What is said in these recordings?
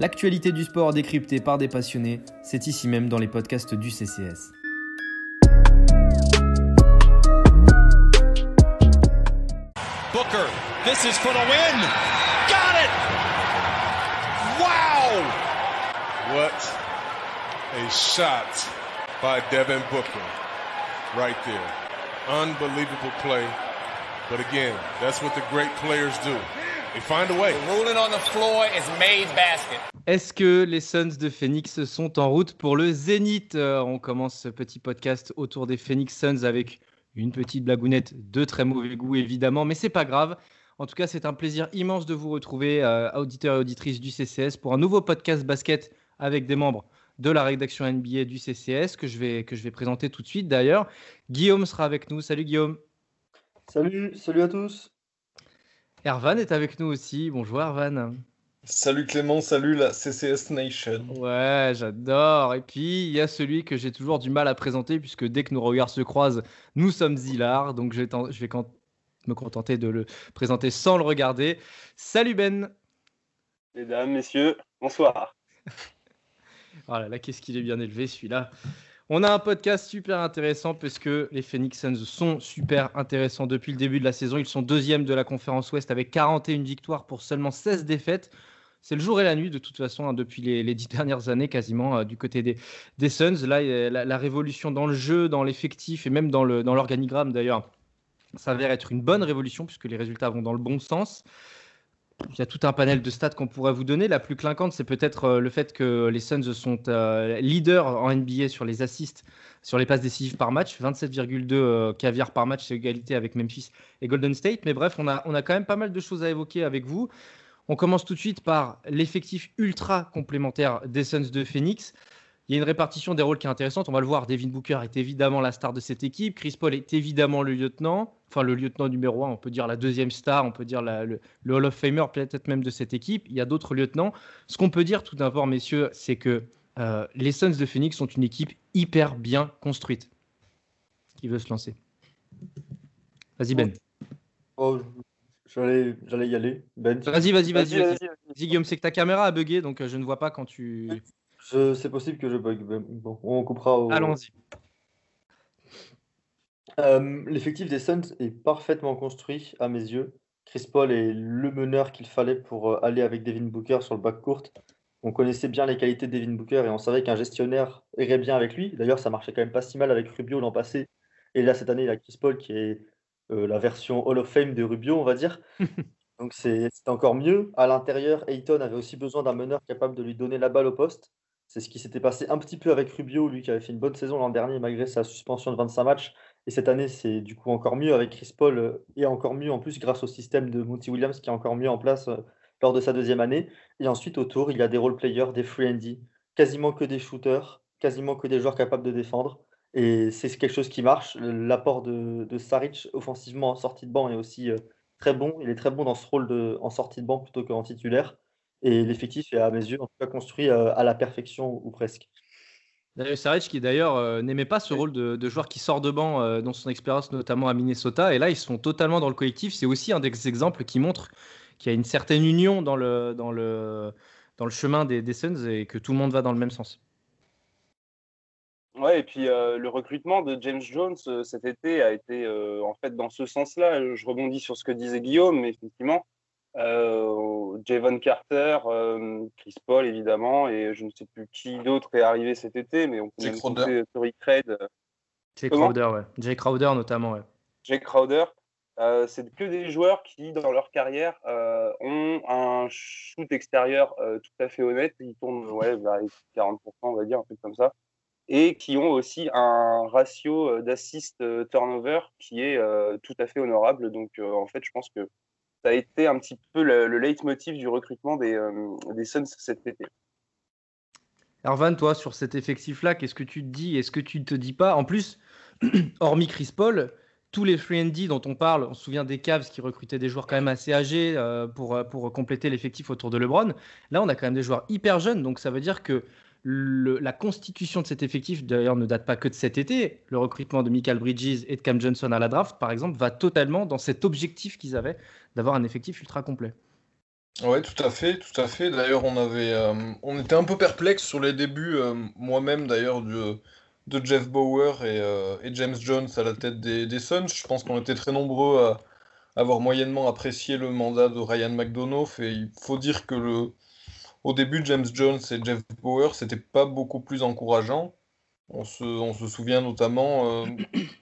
L'actualité du sport décryptée par des passionnés, c'est ici même dans les podcasts du CCS. Booker, this is for the win. Got it! Wow! What a shot by Devin Booker right there. Unbelievable play. But again, that's what the great players do. They find a way. The ruling on the floor is made basket. Est-ce que les Suns de Phoenix sont en route pour le Zénith? Euh, On commence ce petit podcast autour des Phoenix Suns avec une petite blagounette de très mauvais goût évidemment, mais c'est pas grave. En tout cas, c'est un plaisir immense de vous retrouver, euh, auditeurs et auditrices du CCS, pour un nouveau podcast basket avec des membres de la rédaction NBA du CCS que je vais, que je vais présenter tout de suite d'ailleurs. Guillaume sera avec nous. Salut Guillaume. Salut, salut à tous. Ervan est avec nous aussi. Bonjour Ervan. Salut Clément, salut la CCS Nation. Ouais, j'adore. Et puis, il y a celui que j'ai toujours du mal à présenter, puisque dès que nos regards se croisent, nous sommes Zilard. Donc, je vais, je vais me contenter de le présenter sans le regarder. Salut Ben. Mesdames, messieurs, bonsoir. oh là là, qu'est-ce qu'il est bien élevé celui-là. On a un podcast super intéressant parce que les Phoenix Suns sont super intéressants depuis le début de la saison. Ils sont deuxième de la conférence Ouest avec 41 victoires pour seulement 16 défaites. C'est le jour et la nuit de toute façon hein, depuis les, dix dernières années quasiment euh, du côté des, Suns. Là, la, la, révolution dans le jeu, dans l'effectif et même dans l'organigramme dans d'ailleurs s'avère être une bonne révolution puisque les résultats vont dans le bon sens il y a tout un panel de stats qu'on pourrait vous donner. La plus clinquante, c'est peut-être euh, le fait que les Suns sont euh, leaders en NBA sur les assists, sur les passes décisives par match. 27,2 euh, caviar par match, c'est égalité avec Memphis et Golden State. Mais bref, on a, on a quand même pas mal de choses à évoquer avec vous. On commence tout de suite par l'effectif ultra complémentaire des Suns de Phoenix. Il y a une répartition des rôles qui est intéressante. On va le voir. Devin Booker est évidemment la star de cette équipe. Chris Paul est évidemment le lieutenant. Enfin, le lieutenant numéro un, on peut dire la deuxième star, on peut dire le, Hall of Famer peut-être même de cette équipe. Il y a d'autres lieutenants. Ce qu'on peut dire tout d'abord, messieurs, c'est que euh, les Suns de Phoenix sont une équipe hyper bien construite. Qui veut se lancer? Vas-y, Ben. Oh, j'allais, y aller. Ben. Vas-y, vas-y, vas-y. Vas-y, Guillaume, c'est que ta caméra a bugué, donc euh, je ne vois pas quand tu. C'est possible que je bug. Bon, on coupera. Au... Allons-y. Euh, l'effectif des Suns est parfaitement construit à mes yeux. Chris Paul est le meneur qu'il fallait pour euh, aller avec Devin Booker sur le bac court. On connaissait bien les qualités de Devin Booker et on savait qu'un gestionnaire irait bien avec lui. D'ailleurs, ça marchait quand même pas si mal avec Rubio l'an passé. Et là, cette année, il a Chris Paul qui est la version Hall of Fame de Rubio, on va dire. Donc c'est encore mieux. À l'intérieur, Ayton avait aussi besoin d'un meneur capable de lui donner la balle au poste. C'est ce qui s'était passé un petit peu avec Rubio, lui qui avait fait une bonne saison l'an dernier malgré sa suspension de 25 matchs. Et cette année, c'est du coup encore mieux avec Chris Paul euh, et encore mieux en plus grâce au système de Monty Williams qui est encore mieux en place euh, lors de sa deuxième année. Et ensuite, autour, il y a des role players, des free and quasiment que des shooters, quasiment que des joueurs capables de défendre. Et c'est quelque chose qui marche. L'apport de, de, Saric offensivement en sortie de banc est aussi euh, très bon. Il est très bon dans ce rôle de, en sortie de banc plutôt qu'en titulaire. Et l'effectif est, à mes yeux, en tout cas, construit euh, à la perfection ou presque. Saric qui d'ailleurs euh, n'aimait pas ce rôle de, joueur qui sort de banc euh, dans son expérience notamment à Minnesota et là ils sont totalement dans le collectif c'est aussi un des exemples qui montre qu'il y a une certaine union dans le, dans le, dans le chemin des, des Suns et que tout le monde va dans le même sens. Ouais, et puis le recrutement de James Jones cet été a été en fait dans ce sens-là. Je rebondis sur ce que disait Guillaume, mais effectivement, euh, Javon Carter, euh, Chris Paul évidemment, et je ne sais plus qui d'autre est arrivé cet été, mais on peut Jay Crowder. Tory Craig. Jay Crowder, ouais. Jay Crowder notamment, ouais. Jay Crowder. Euh, c'est que des joueurs qui, dans leur carrière, ont un shoot extérieur tout à fait honnête. Ils tournent ouais, vers 40%, on va dire, un truc comme ça. Et qui ont aussi un ratio d'assist turnover qui est tout à fait honorable. Donc, en fait, je pense que ça a été un petit peu le, leitmotiv du recrutement des, euh, Suns cet été. Ervan, toi, sur cet effectif-là, qu'est-ce que tu te dis? Est-ce que tu ne te dis pas? En plus, hormis Chris Paul, tous les free dont on parle, on se souvient des Cavs qui recrutaient des joueurs quand même assez âgés euh, pour, euh, pour compléter l'effectif autour de LeBron. Là, on a quand même des joueurs hyper jeunes, donc ça veut dire que la constitution de cet effectif, d'ailleurs, ne date pas que de cet été. Le recrutement de Michael Bridges et de Cam Johnson à la draft, par exemple, va totalement dans cet objectif qu'ils avaient d'avoir un effectif ultra complet. Ouais, tout à fait, tout à fait. D'ailleurs, on euh, on était un peu perplexe sur les débuts, euh, moi-même d'ailleurs, de, Jeff Bauer et, euh, et James Jones à la tête des, des Suns. Je pense qu'on était très nombreux à avoir moyennement apprécié le mandat de Ryan McDonough. Et il faut dire que le, au début, James Jones et Jeff Bauer, c'était pas beaucoup plus encourageant. On se, on se souvient notamment, euh,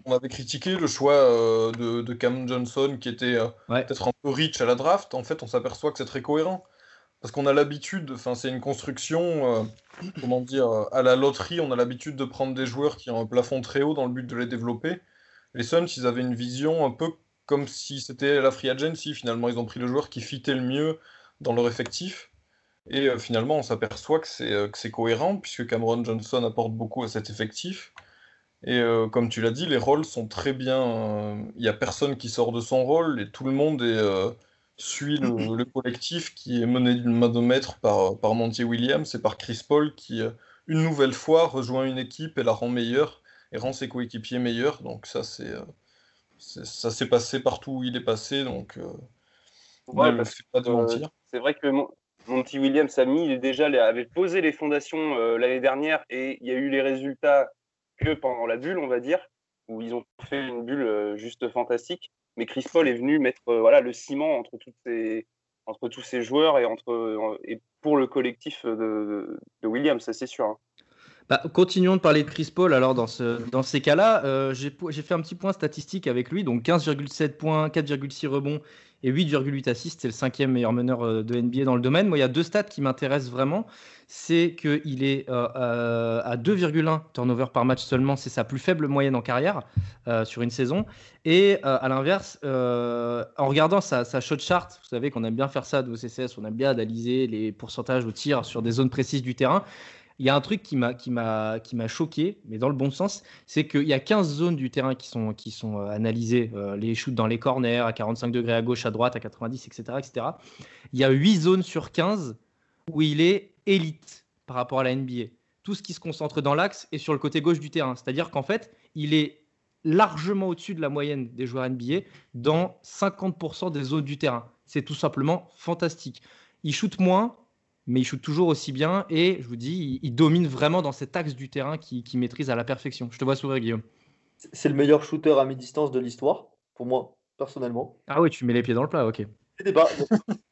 on avait critiqué le choix euh, de, de Cam Johnson qui était euh, Ouais. peut-être un peu rich à la draft. En fait, on s'aperçoit que c'est très cohérent. Parce qu'on a l'habitude, enfin, c'est une construction, euh, comment dire, à la loterie, on a l'habitude de prendre des joueurs qui ont un plafond très haut dans le but de les développer. Les Suns, ils avaient une vision un peu comme si c'était la free agency. Finalement, ils ont pris le joueur qui fitait le mieux dans leur effectif. Et euh, finalement, on s'aperçoit que c'est euh, cohérent, puisque Cameron Johnson apporte beaucoup à cet effectif. Et euh, comme tu l'as dit, les rôles sont très bien. euh, Il n'y a personne qui sort de son rôle, et tout le monde est, suit le, le collectif qui est mené d'une main de maître par, par Monty Williams et par Chris Paul, qui, une nouvelle fois, rejoint une équipe et la rend meilleure, et rend ses coéquipiers meilleurs. Donc ça, c'est... ça s'est passé partout où il est passé, donc Ouais, ne le fait pas de mentir. c'est vrai que Monty Williams a mis, déjà avait posé les fondations euh, l'année dernière et il y a eu les résultats que pendant la bulle, on va dire, où ils ont fait une bulle euh, juste fantastique. Mais Chris Paul est venu mettre euh, voilà, le ciment entre, tous ces joueurs et, entre, et pour le collectif de, Williams, ça c'est sûr. hein. Bah, continuons de parler de Chris Paul. Alors, dans, ce, dans ces cas-là, j'ai fait un petit point statistique avec lui. Donc, 15,7 points, 4,6 rebonds et 8,8 assists. C'est le cinquième meilleur meneur euh, de NBA dans le domaine. Moi, il y a deux stats qui m'intéressent vraiment. C'est qu'il est euh, euh, à 2,1 turnover par match seulement. C'est sa plus faible moyenne en carrière sur une saison. Et à l'inverse, en regardant sa, sa shot chart, vous savez qu'on aime bien faire ça de CCS, on aime bien analyser les pourcentages au tir sur des zones précises du terrain. Il y a un truc qui m'a qui m'a qui m'a choqué, mais dans le bon sens, c'est qu'il y a 15 zones du terrain qui sont qui sont euh, analysées, euh, les shoots dans les corners à 45 degrés à gauche, à droite, à 90, etc., etc. Il y a 8 zones sur 15 où il est élite par rapport à la NBA. Tout ce qui se concentre dans l'axe et sur le côté gauche du terrain, c'est-à-dire qu'en fait, il est largement au-dessus de la moyenne des joueurs NBA dans 50% des zones du terrain. C'est tout simplement fantastique. Il shoot moins, mais il shoot toujours aussi bien et je vous dis, il, il domine vraiment dans cet axe du terrain qu'il qui maîtrise à la perfection. Je te vois sourire, Guillaume. C'est le meilleur shooter à mi-distance de l'histoire, pour moi, personnellement. Ah oui, tu mets les pieds dans le plat, ok. Débat.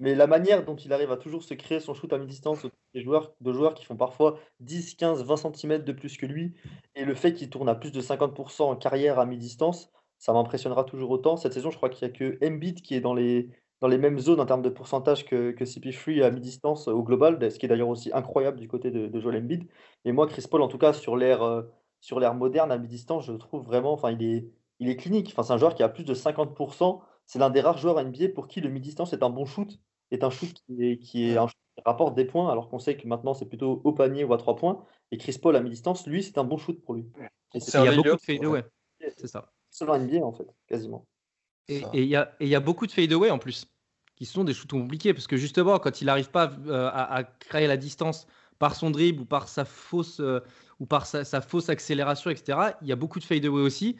Mais la manière dont il arrive à toujours se créer son shoot à mi-distance des joueurs, de joueurs qui font parfois 10, 15, 20 cm de plus que lui, et le fait qu'il tourne à plus de 50% en carrière à mi-distance, ça m'impressionnera toujours autant. Cette saison, je crois qu'il n'y a que Embiid qui est dans les, dans les mêmes zones en termes de pourcentage que, que CP3 à mi-distance au global, ce qui est d'ailleurs aussi incroyable du côté de, de Joel Embiid. Et moi, Chris Paul, en tout cas, sur l'ère euh, sur l'ère moderne à mi-distance, je trouve vraiment, enfin, il est, il est clinique. Enfin, c'est un joueur qui a plus de 50%. C'est l'un des rares joueurs NBA pour qui le mi-distance est un bon shoot, est un shoot qui est, qui est un shoot qui rapporte des points, alors qu'on sait que maintenant c'est plutôt au panier ou à trois points. Et Chris Paul à mi-distance, lui, c'est un bon shoot pour lui. Et C'est c'est Il y a un beaucoup de fadeaway, c'est ça. seul NBA en fait, quasiment. Et il y, a- et il y a beaucoup de fadeaway en plus, qui sont des shoots compliqués, parce que justement, quand il n'arrive pas euh, à, à créer la distance par son dribble ou par sa fausse, euh, ou par sa, sa fausse accélération, etc., il y a beaucoup de fadeaway aussi,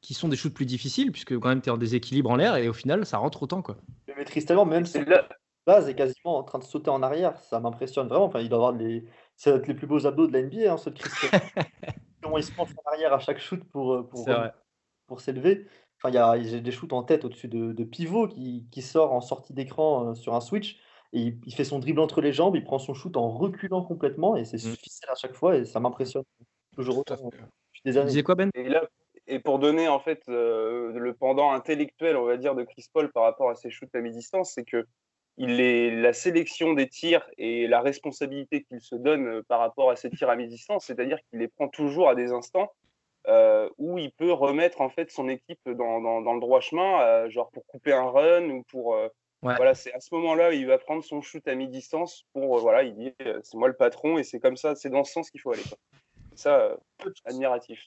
qui sont des shoots plus difficiles, puisque quand même tu es en déséquilibre en l'air, et au final, ça rentre autant. Quoi. Maîtrise tellement, même si là- base est quasiment en train de sauter en arrière. Ça m'impressionne vraiment. Enfin, il doit avoir les, ça doit être les plus beaux abdos de la NBA, hein, ceux de Chris Paul. Comment il se penche en arrière à chaque shoot pour, euh, pour, pour s'élever. Enfin, il y a, j'ai des shoots en tête au-dessus de, de pivot qui, qui sort en sortie d'écran euh, sur un switch. Et il, il fait son dribble entre les jambes, il prend son shoot en reculant complètement et c'est Mm. suffisant à chaque fois et ça m'impressionne toujours autant des Tu années. disais quoi, Ben? Et là, et pour donner en fait euh, le pendant intellectuel, on va dire, de Chris Paul par rapport à ses shoots à mi-distance, c'est que il est la sélection des tirs et la responsabilité qu'il se donne euh, par rapport à ses tirs à mi-distance, c'est-à-dire qu'il les prend toujours à des instants euh, où il peut remettre en fait son équipe dans, dans, dans le droit chemin, euh, genre pour couper un run ou pour euh, Ouais. voilà, c'est à ce moment-là où il va prendre son shoot à mi-distance pour euh, voilà, il dit euh, c'est moi le patron et c'est comme ça, c'est dans ce sens qu'il faut aller. quoi. Ça, euh, admiratif.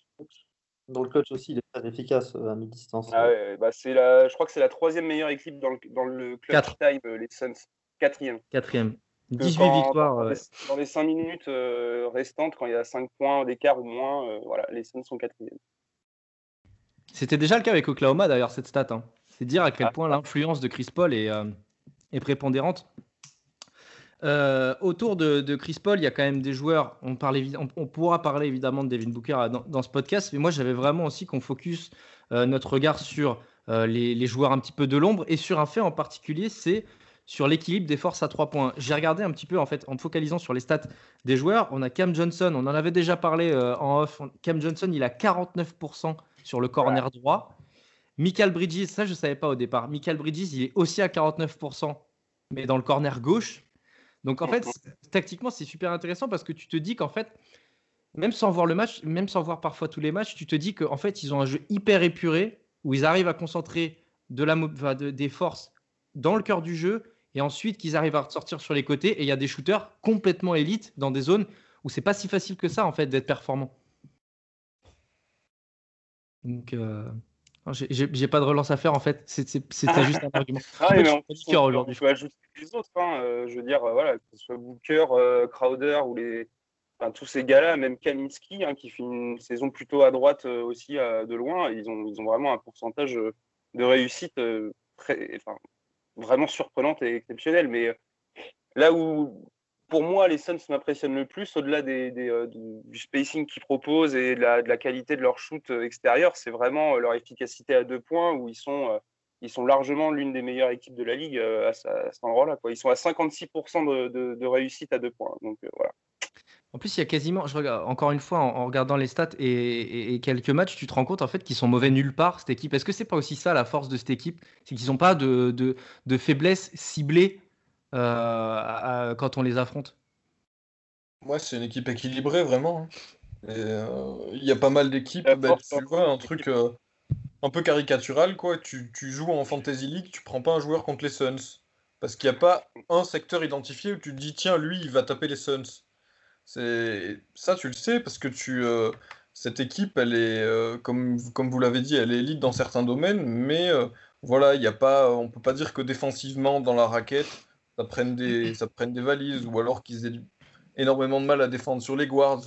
Dans le clutch aussi, il est très efficace à mi-distance. Ah ouais, bah c'est la, je crois que c'est la troisième meilleure équipe dans le, dans le clutch Quatre. time, les Suns. Quatrième. Quatrième. Que 18 quand- victoires. Dans euh, les, dans les cinq minutes euh, restantes, quand il y a 5 points d'écart ou moins, euh, voilà, les Suns sont quatrième. C'était déjà le cas avec Oklahoma, d'ailleurs, cette stat. hein. C'est dire à quel Ah. point l'influence de Chris Paul est, est prépondérante. Euh, autour de, Chris Paul, il y a quand même des joueurs. On, on, pourra parler évidemment de Devin Booker dans, ce podcast, mais moi j'avais vraiment aussi qu'on focus euh, notre regard sur euh, les, joueurs un petit peu de l'ombre et sur un fait en particulier, c'est sur l'équilibre des forces à trois points. J'ai regardé un petit peu en fait en me focalisant sur les stats des joueurs. On a Cam Johnson, on en avait déjà parlé en off. Cam Johnson, il a 49% sur le corner droit. Michael Bridges, ça je ne savais pas au départ. Michael Bridges, il est aussi à 49%, mais dans le corner gauche. Donc en fait, tactiquement, c'est super intéressant parce que tu te dis qu'en fait, même sans voir le match, même sans voir parfois tous les matchs, tu te dis qu'en fait, ils ont un jeu hyper épuré où ils arrivent à concentrer de la, des forces dans le cœur du jeu et ensuite qu'ils arrivent à sortir sur les côtés. Et il y a des shooters complètement élites dans des zones où c'est pas si facile que ça en fait d'être performant. Donc, euh, j'ai pas de relance à faire en fait. C'est juste un argument. Ah, mais on. Je peux ajouter les autres. Hein. Euh, je veux dire, euh, voilà, que ce soit Booker, euh, Crowder ou les, enfin, tous ces gars-là, même Kaminski hein, qui fait une saison plutôt à droite aussi de loin, ils ont, ils ont vraiment un pourcentage de réussite très, enfin, vraiment surprenante et exceptionnel. Mais là où pour moi, les Suns m'impressionnent le plus, au-delà des, euh, du spacing qu'ils proposent et de la, qualité de leur shoot euh, extérieur, c'est vraiment euh, leur efficacité à deux points où ils sont, ils sont largement l'une des meilleures équipes de la ligue à, cet endroit-là. Ils sont à 56% de, réussite à deux points. Donc voilà. En plus, il y a quasiment, je regarde, encore une fois, en, regardant les stats et, quelques matchs, tu te rends compte en fait qu'ils sont mauvais nulle part, cette équipe. Est-ce que c'est pas aussi ça la force de cette équipe? C'est qu'ils n'ont pas de, de, de faiblesse ciblée euh, quand on les affronte Moi, c'est une équipe équilibrée, vraiment. Hein. Euh, il y a pas mal d'équipes. Bah, tu vois, un truc euh, un peu caricatural, quoi. Tu, joues en Fantasy League, tu prends pas un joueur contre les Suns. Parce qu'il n'y a pas un secteur identifié où tu te dis, tiens, lui, il va taper les Suns. C'est ça, tu le sais, parce que tu, cette équipe, elle est, comme, comme vous l'avez dit, elle est élite dans certains domaines, mais voilà, il y a pas, on peut pas dire que défensivement, dans la raquette, ça prenne des, ça prenne des valises, ou alors qu'ils aient énormément de mal à défendre sur les guards.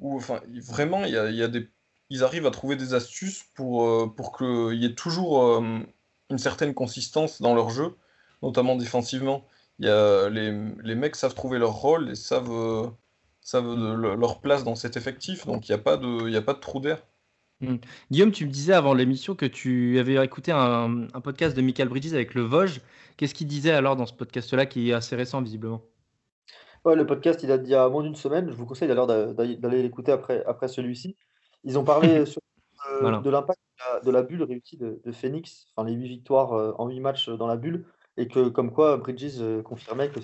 Ou enfin, vraiment, il y a, y a, des, ils arrivent à trouver des astuces pour, euh, pour qu'il y ait toujours euh, une certaine consistance dans leur jeu, notamment défensivement. Il y a, les, les mecs savent trouver leur rôle et savent, euh, savent leur place dans cet effectif, donc il n'y a, pas de, y a pas de trou d'air. Hmm. Guillaume, tu me disais avant l'émission que tu avais écouté un, un, podcast de Michael Bridges avec le Vosges. Qu'est-ce qu'il disait alors dans ce podcast-là qui est assez récent visiblement? Ouais, Le podcast, il a dit à moins d'une semaine. Je vous conseille d'ailleurs d'aller l'écouter après, après celui-ci. Ils ont parlé euh, de l'impact de, la bulle réussie de, Phoenix, enfin les huit victoires euh, en huit matchs dans la bulle, et que comme quoi Bridges euh, confirmait que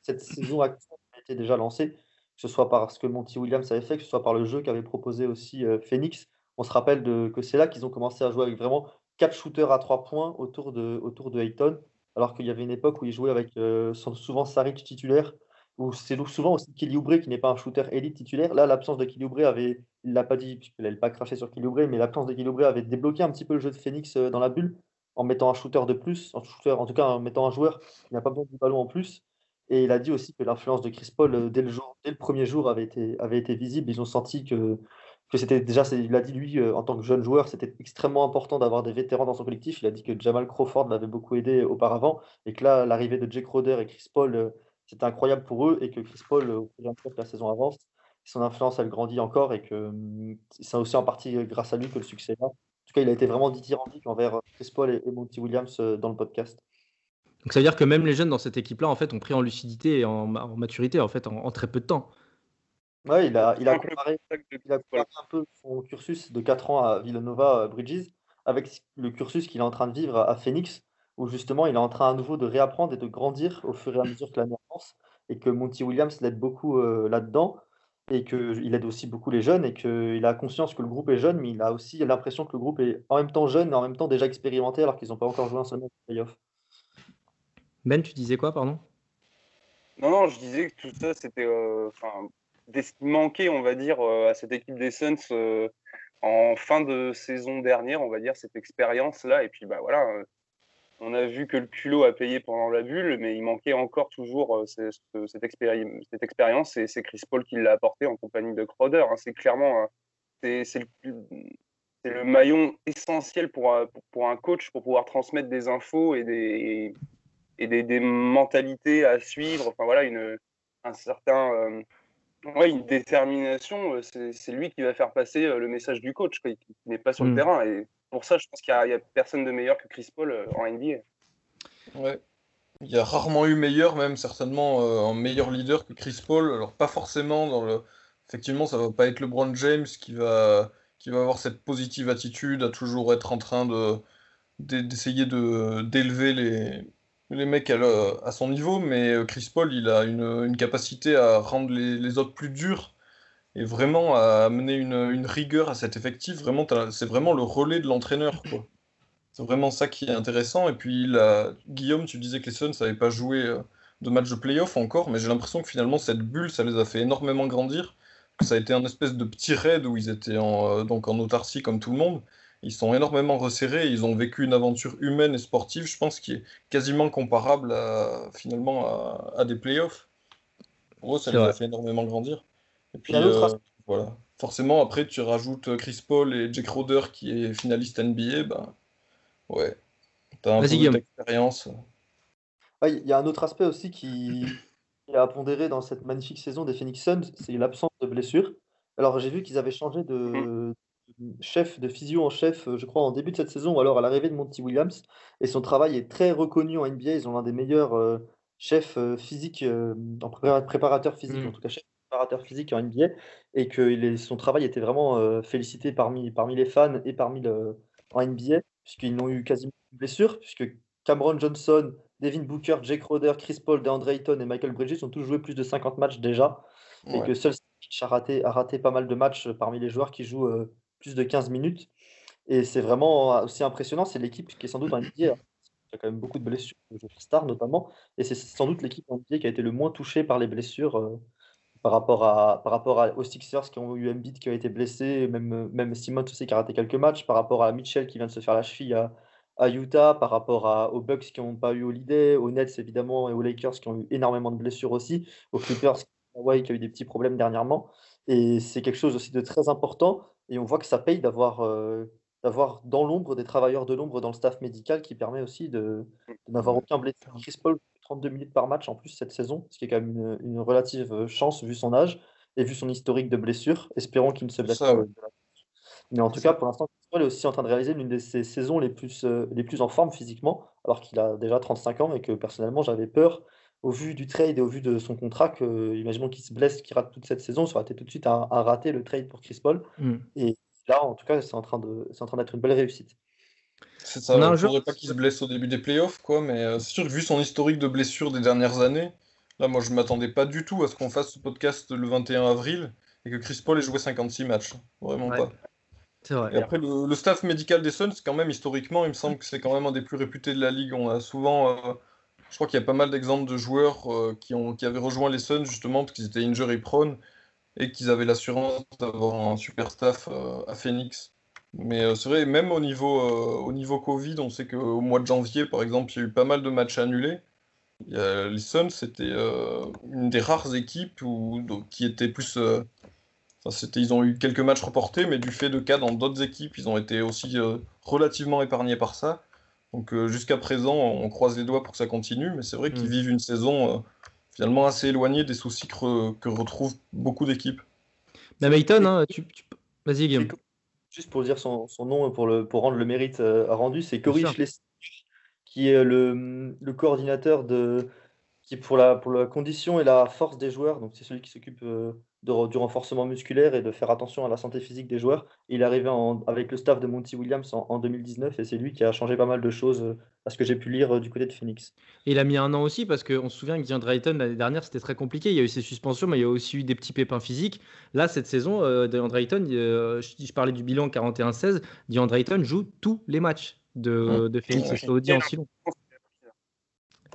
cette, saison actuelle été déjà lancée, que ce soit par ce que Monty Williams avait fait, que ce soit par le jeu qu'avait proposé aussi Phoenix. On se rappelle que c'est là qu'ils ont commencé à jouer avec vraiment quatre shooters à trois points autour de, autour Hayton alors qu'il y avait une époque où il jouait avec euh, souvent Saric titulaire, ou c'est souvent aussi Kelly Oubre qui n'est pas un shooter élite titulaire. Là, l'absence de Kelly Oubre avait, il l'a pas dit, puisqu'il n'avait pas craché sur Kelly mais l'absence de avait débloqué un petit peu le jeu de Phoenix euh, dans la bulle, en mettant un shooter de plus, en tout cas en mettant un joueur qui n'a pas besoin du ballon en plus. Et il a dit aussi que l'influence de Chris Paul euh, dès le, premier jour avait été, visible. Ils ont senti que que c'était déjà, il a dit lui, euh, en tant que jeune joueur, c'était extrêmement important d'avoir des vétérans dans son collectif. Il a dit que Jamal Crawford l'avait beaucoup aidé auparavant et que là, l'arrivée de Jake Roder et Chris Paul, euh, c'était incroyable pour eux et que Chris Paul, au fur et la saison avance, son influence, elle grandit encore et que hum, c'est aussi en partie grâce à lui que le succès est là. En tout cas, il a été vraiment dithyrambique envers Chris Paul et, Monty Williams dans le podcast. Donc ça veut dire que même les jeunes dans cette équipe-là, en fait, ont pris en lucidité et en, maturité, en fait, en très peu de temps. Ouais, il a, il a comparé, un peu son cursus de 4 ans à Villanova euh, Bridges avec le cursus qu'il est en train de vivre à Phoenix, où justement il est en train à nouveau de réapprendre et de grandir au fur et à mesure que l'année avance, et que Monty Williams l'aide beaucoup euh, là-dedans, et qu'il aide aussi beaucoup les jeunes, et qu'il a conscience que le groupe est jeune, mais il a aussi l'impression que le groupe est en même temps jeune et en même temps déjà expérimenté, alors qu'ils n'ont pas encore joué un seul match de playoff. Ben, tu disais quoi, pardon? Non, non, je disais que tout ça, c'était. Euh, manquait, on va dire, euh, à cette équipe des Suns euh, en fin de saison dernière, on va dire, cette expérience-là. Et puis, bah voilà, on a vu que le culot a payé pendant la bulle, mais il manquait encore toujours cette, expérience. Et c'est Chris Paul qui l'a apporté en compagnie de Crowder. Hein. C'est clairement c'est le, le, maillon essentiel pour, pour, un coach pour pouvoir transmettre des infos et des, et des, des, mentalités à suivre. Enfin voilà, une, un certain, euh, ouais, une détermination. Euh, c'est lui qui va faire passer euh, le message du coach, qui, n'est pas sur le mm. terrain. Et pour ça, je pense qu'il n'y a, a, personne de meilleur que Chris Paul en NBA. Ouais. Il y a rarement eu meilleur, même certainement un meilleur leader que Chris Paul. Alors pas forcément dans le. Effectivement, ça va pas être LeBron James qui va qui va avoir cette positive attitude à toujours être en train de d'essayer de d'élever les les mecs à, son niveau, mais euh, Chris Paul, il a une, capacité à rendre les, autres plus durs et vraiment à amener une, rigueur à cet effectif. Vraiment, c'est vraiment le relais de l'entraîneur. C'est vraiment ça qui est intéressant. Et puis, Guillaume, tu disais que les Suns n'avaient pas joué euh, de match de playoff encore, mais j'ai l'impression que finalement, cette bulle, ça les a fait énormément grandir. Ça a été un espèce de petit raid où ils étaient en, euh, donc en autarcie comme tout le monde. Ils sont énormément resserrés, ils ont vécu une aventure humaine et sportive, je pense, qui est quasiment comparable à, finalement à, des playoffs. Pour eux, ça les a fait énormément grandir. Et puis, euh, voilà. Forcément, après, tu rajoutes Chris Paul et Jake Roder qui est finaliste NBA, ben ouais, t'as un peu d'expérience. Il y a un autre aspect aussi qui, a pondéré dans cette magnifique saison des Phoenix Suns, c'est l'absence de blessures. Alors j'ai vu qu'ils avaient changé de, mmh chef de physio en chef, je crois, en début de cette saison ou alors à l'arrivée de Monty Williams. Et son travail est très reconnu en NBA. Ils ont l'un des meilleurs chefs physiques, en préparateur physique, en mmh. tout cas chef préparateur physique en NBA. Et que son travail était vraiment félicité parmi, parmi les fans et parmi le, en NBA, puisqu'ils n'ont eu quasiment de blessure, puisque Cameron Johnson, Devin Booker, Jake Roder, Chris Paul, DeAndre Ayton et Michael Bridges ont tous joué plus de 50 matchs déjà. Et que seul a raté, a raté pas mal de matchs parmi les joueurs qui jouent plus de 15 minutes. Et c'est vraiment aussi impressionnant. C'est l'équipe qui est sans doute en NBA. Il y a quand même beaucoup de blessures, de stars notamment. Et c'est sans doute l'équipe qui a été le moins touchée par les blessures euh, par rapport, à, par rapport aux Sixers qui ont eu Embiid qui a été blessé, même, même Simon aussi qui a raté quelques matchs, par rapport à Mitchell qui vient de se faire la cheville à, Utah, par rapport à, aux Bucks qui n'ont pas eu Holiday, aux Nets évidemment et aux Lakers qui ont eu énormément de blessures aussi, aux Clippers qui a eu des petits problèmes dernièrement. Et c'est quelque chose aussi de très important. Et on voit que ça paye d'avoir d'avoir dans l'ombre des travailleurs de l'ombre dans le staff médical qui permet aussi de, n'avoir aucun blessé. Chris Paul, 32 minutes par match en plus cette saison, ce qui est quand même une, relative chance vu son âge et vu son historique de blessures. Espérons qu'il ne se blesse pas. Mais en tout cas, pour l'instant, Chris Paul est aussi en train de réaliser l'une de ses saisons les plus, les plus en forme physiquement, alors qu'il a déjà 35 ans et que personnellement, j'avais peur au vu du trade et au vu de son contrat, que, imaginons qu'il se blesse, qu'il rate toute cette saison, ça aurait été tout de suite à, rater le trade pour Chris Paul. Mm. Et là, en tout cas, c'est en train d'être une belle réussite. C'est ça, je ne pas qu'il se blesse au début des playoffs, quoi, mais euh, c'est sûr que vu son historique de blessures des dernières années, là, moi, je ne m'attendais pas du tout à ce qu'on fasse ce podcast le 21 avril et que Chris Paul ait joué 56 matchs. Vraiment pas. Vrai. Et après, le, staff médical des Suns, quand même, historiquement, il me semble que c'est quand même un des plus réputés de la ligue. On a souvent euh, je crois qu'il y a pas mal d'exemples de joueurs euh, qui, ont, qui avaient rejoint les Suns justement parce qu'ils étaient injury prone et qu'ils avaient l'assurance d'avoir un super staff euh, à Phoenix. Mais euh, c'est vrai, même au niveau, au niveau Covid, on sait qu'au mois de janvier, par exemple, il y a eu pas mal de matchs annulés. les Suns, c'était une des rares équipes où, qui était plus. Enfin, ils ont eu quelques matchs reportés, mais du fait de cas dans d'autres équipes, ils ont été aussi relativement épargnés par ça. Donc euh, jusqu'à présent, on croise les doigts pour que ça continue, mais c'est vrai qu'ils mm. vivent une saison euh, finalement assez éloignée des soucis que, que retrouvent beaucoup d'équipes. Mais Mayton, hein, tu, vas-y Guillaume. Juste pour dire son, son, nom, pour, le, pour rendre le mérite euh, rendu, c'est Cory qui est le, le, coordinateur de, qui pour la, pour la condition et la force des joueurs, donc c'est celui qui s'occupe du renforcement musculaire et de faire attention à la santé physique des joueurs. Il est arrivé avec le staff de Monty Williams en, 2019 et c'est lui qui a changé pas mal de choses euh, à ce que j'ai pu lire euh, du côté de Phoenix. Et il a mis un an aussi parce qu'on se souvient que DeAndre Ayton l'année dernière c'était très compliqué. Il y a eu ses suspensions, mais il y a aussi eu des petits pépins physiques. Là, cette saison, euh, DeAndre Ayton, je, parlais du bilan 41-16, DeAndre Ayton joue tous les matchs de, de Phoenix. Je te en si long.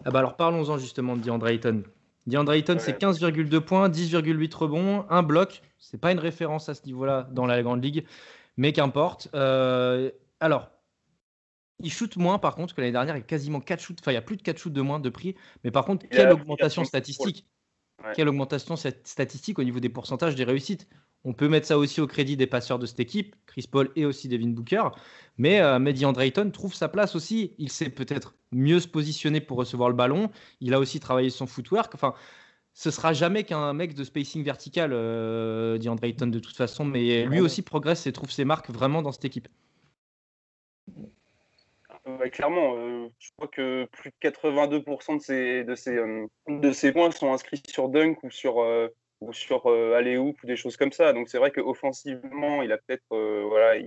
Ah bah alors parlons-en justement de DeAndre Ayton. DeAndre Ayton, c'est 15,2 points, 10,8 rebonds, un bloc. C'est pas une référence à ce niveau-là dans la Grande Ligue, mais qu'importe. Euh, alors, il shoot moins par contre que l'année dernière, il y a quasiment 4 shoots, enfin il y a plus de 4 shoots de moins de prix, mais par contre, quelle augmentation statistique Quelle augmentation statistique au niveau des pourcentages des réussites? On peut mettre ça aussi au crédit des passeurs de cette équipe, Chris Paul et aussi Devin Booker. Mais euh, Median Drayton trouve sa place aussi. Il sait peut-être mieux se positionner pour recevoir le ballon. Il a aussi travaillé son footwork. Enfin, ce sera jamais qu'un mec de spacing vertical, euh, dit Drayton de toute façon. Mais lui aussi progresse et trouve ses marques vraiment dans cette équipe. clairement, euh, je crois que plus de 82% de ses, de, ses, euh, de ses points sont inscrits sur Dunk ou sur, ou sur aller ou des choses comme ça. Donc c'est vrai qu'offensivement, il a peut-être voilà,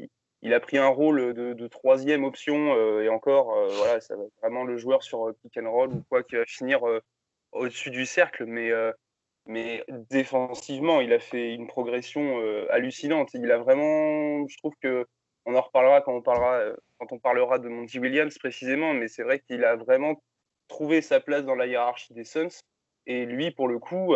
il, a pris un rôle de, troisième option et encore, voilà, ça va vraiment le joueur sur pick and roll ou quoi qui va finir au-dessus du cercle, mais, mais défensivement, il a fait une progression hallucinante. Il a vraiment, je trouve que on en reparlera quand on parlera, quand on parlera de Monty Williams précisément, mais c'est vrai qu'il a vraiment trouvé sa place dans la hiérarchie des Suns. Et lui, pour le coup,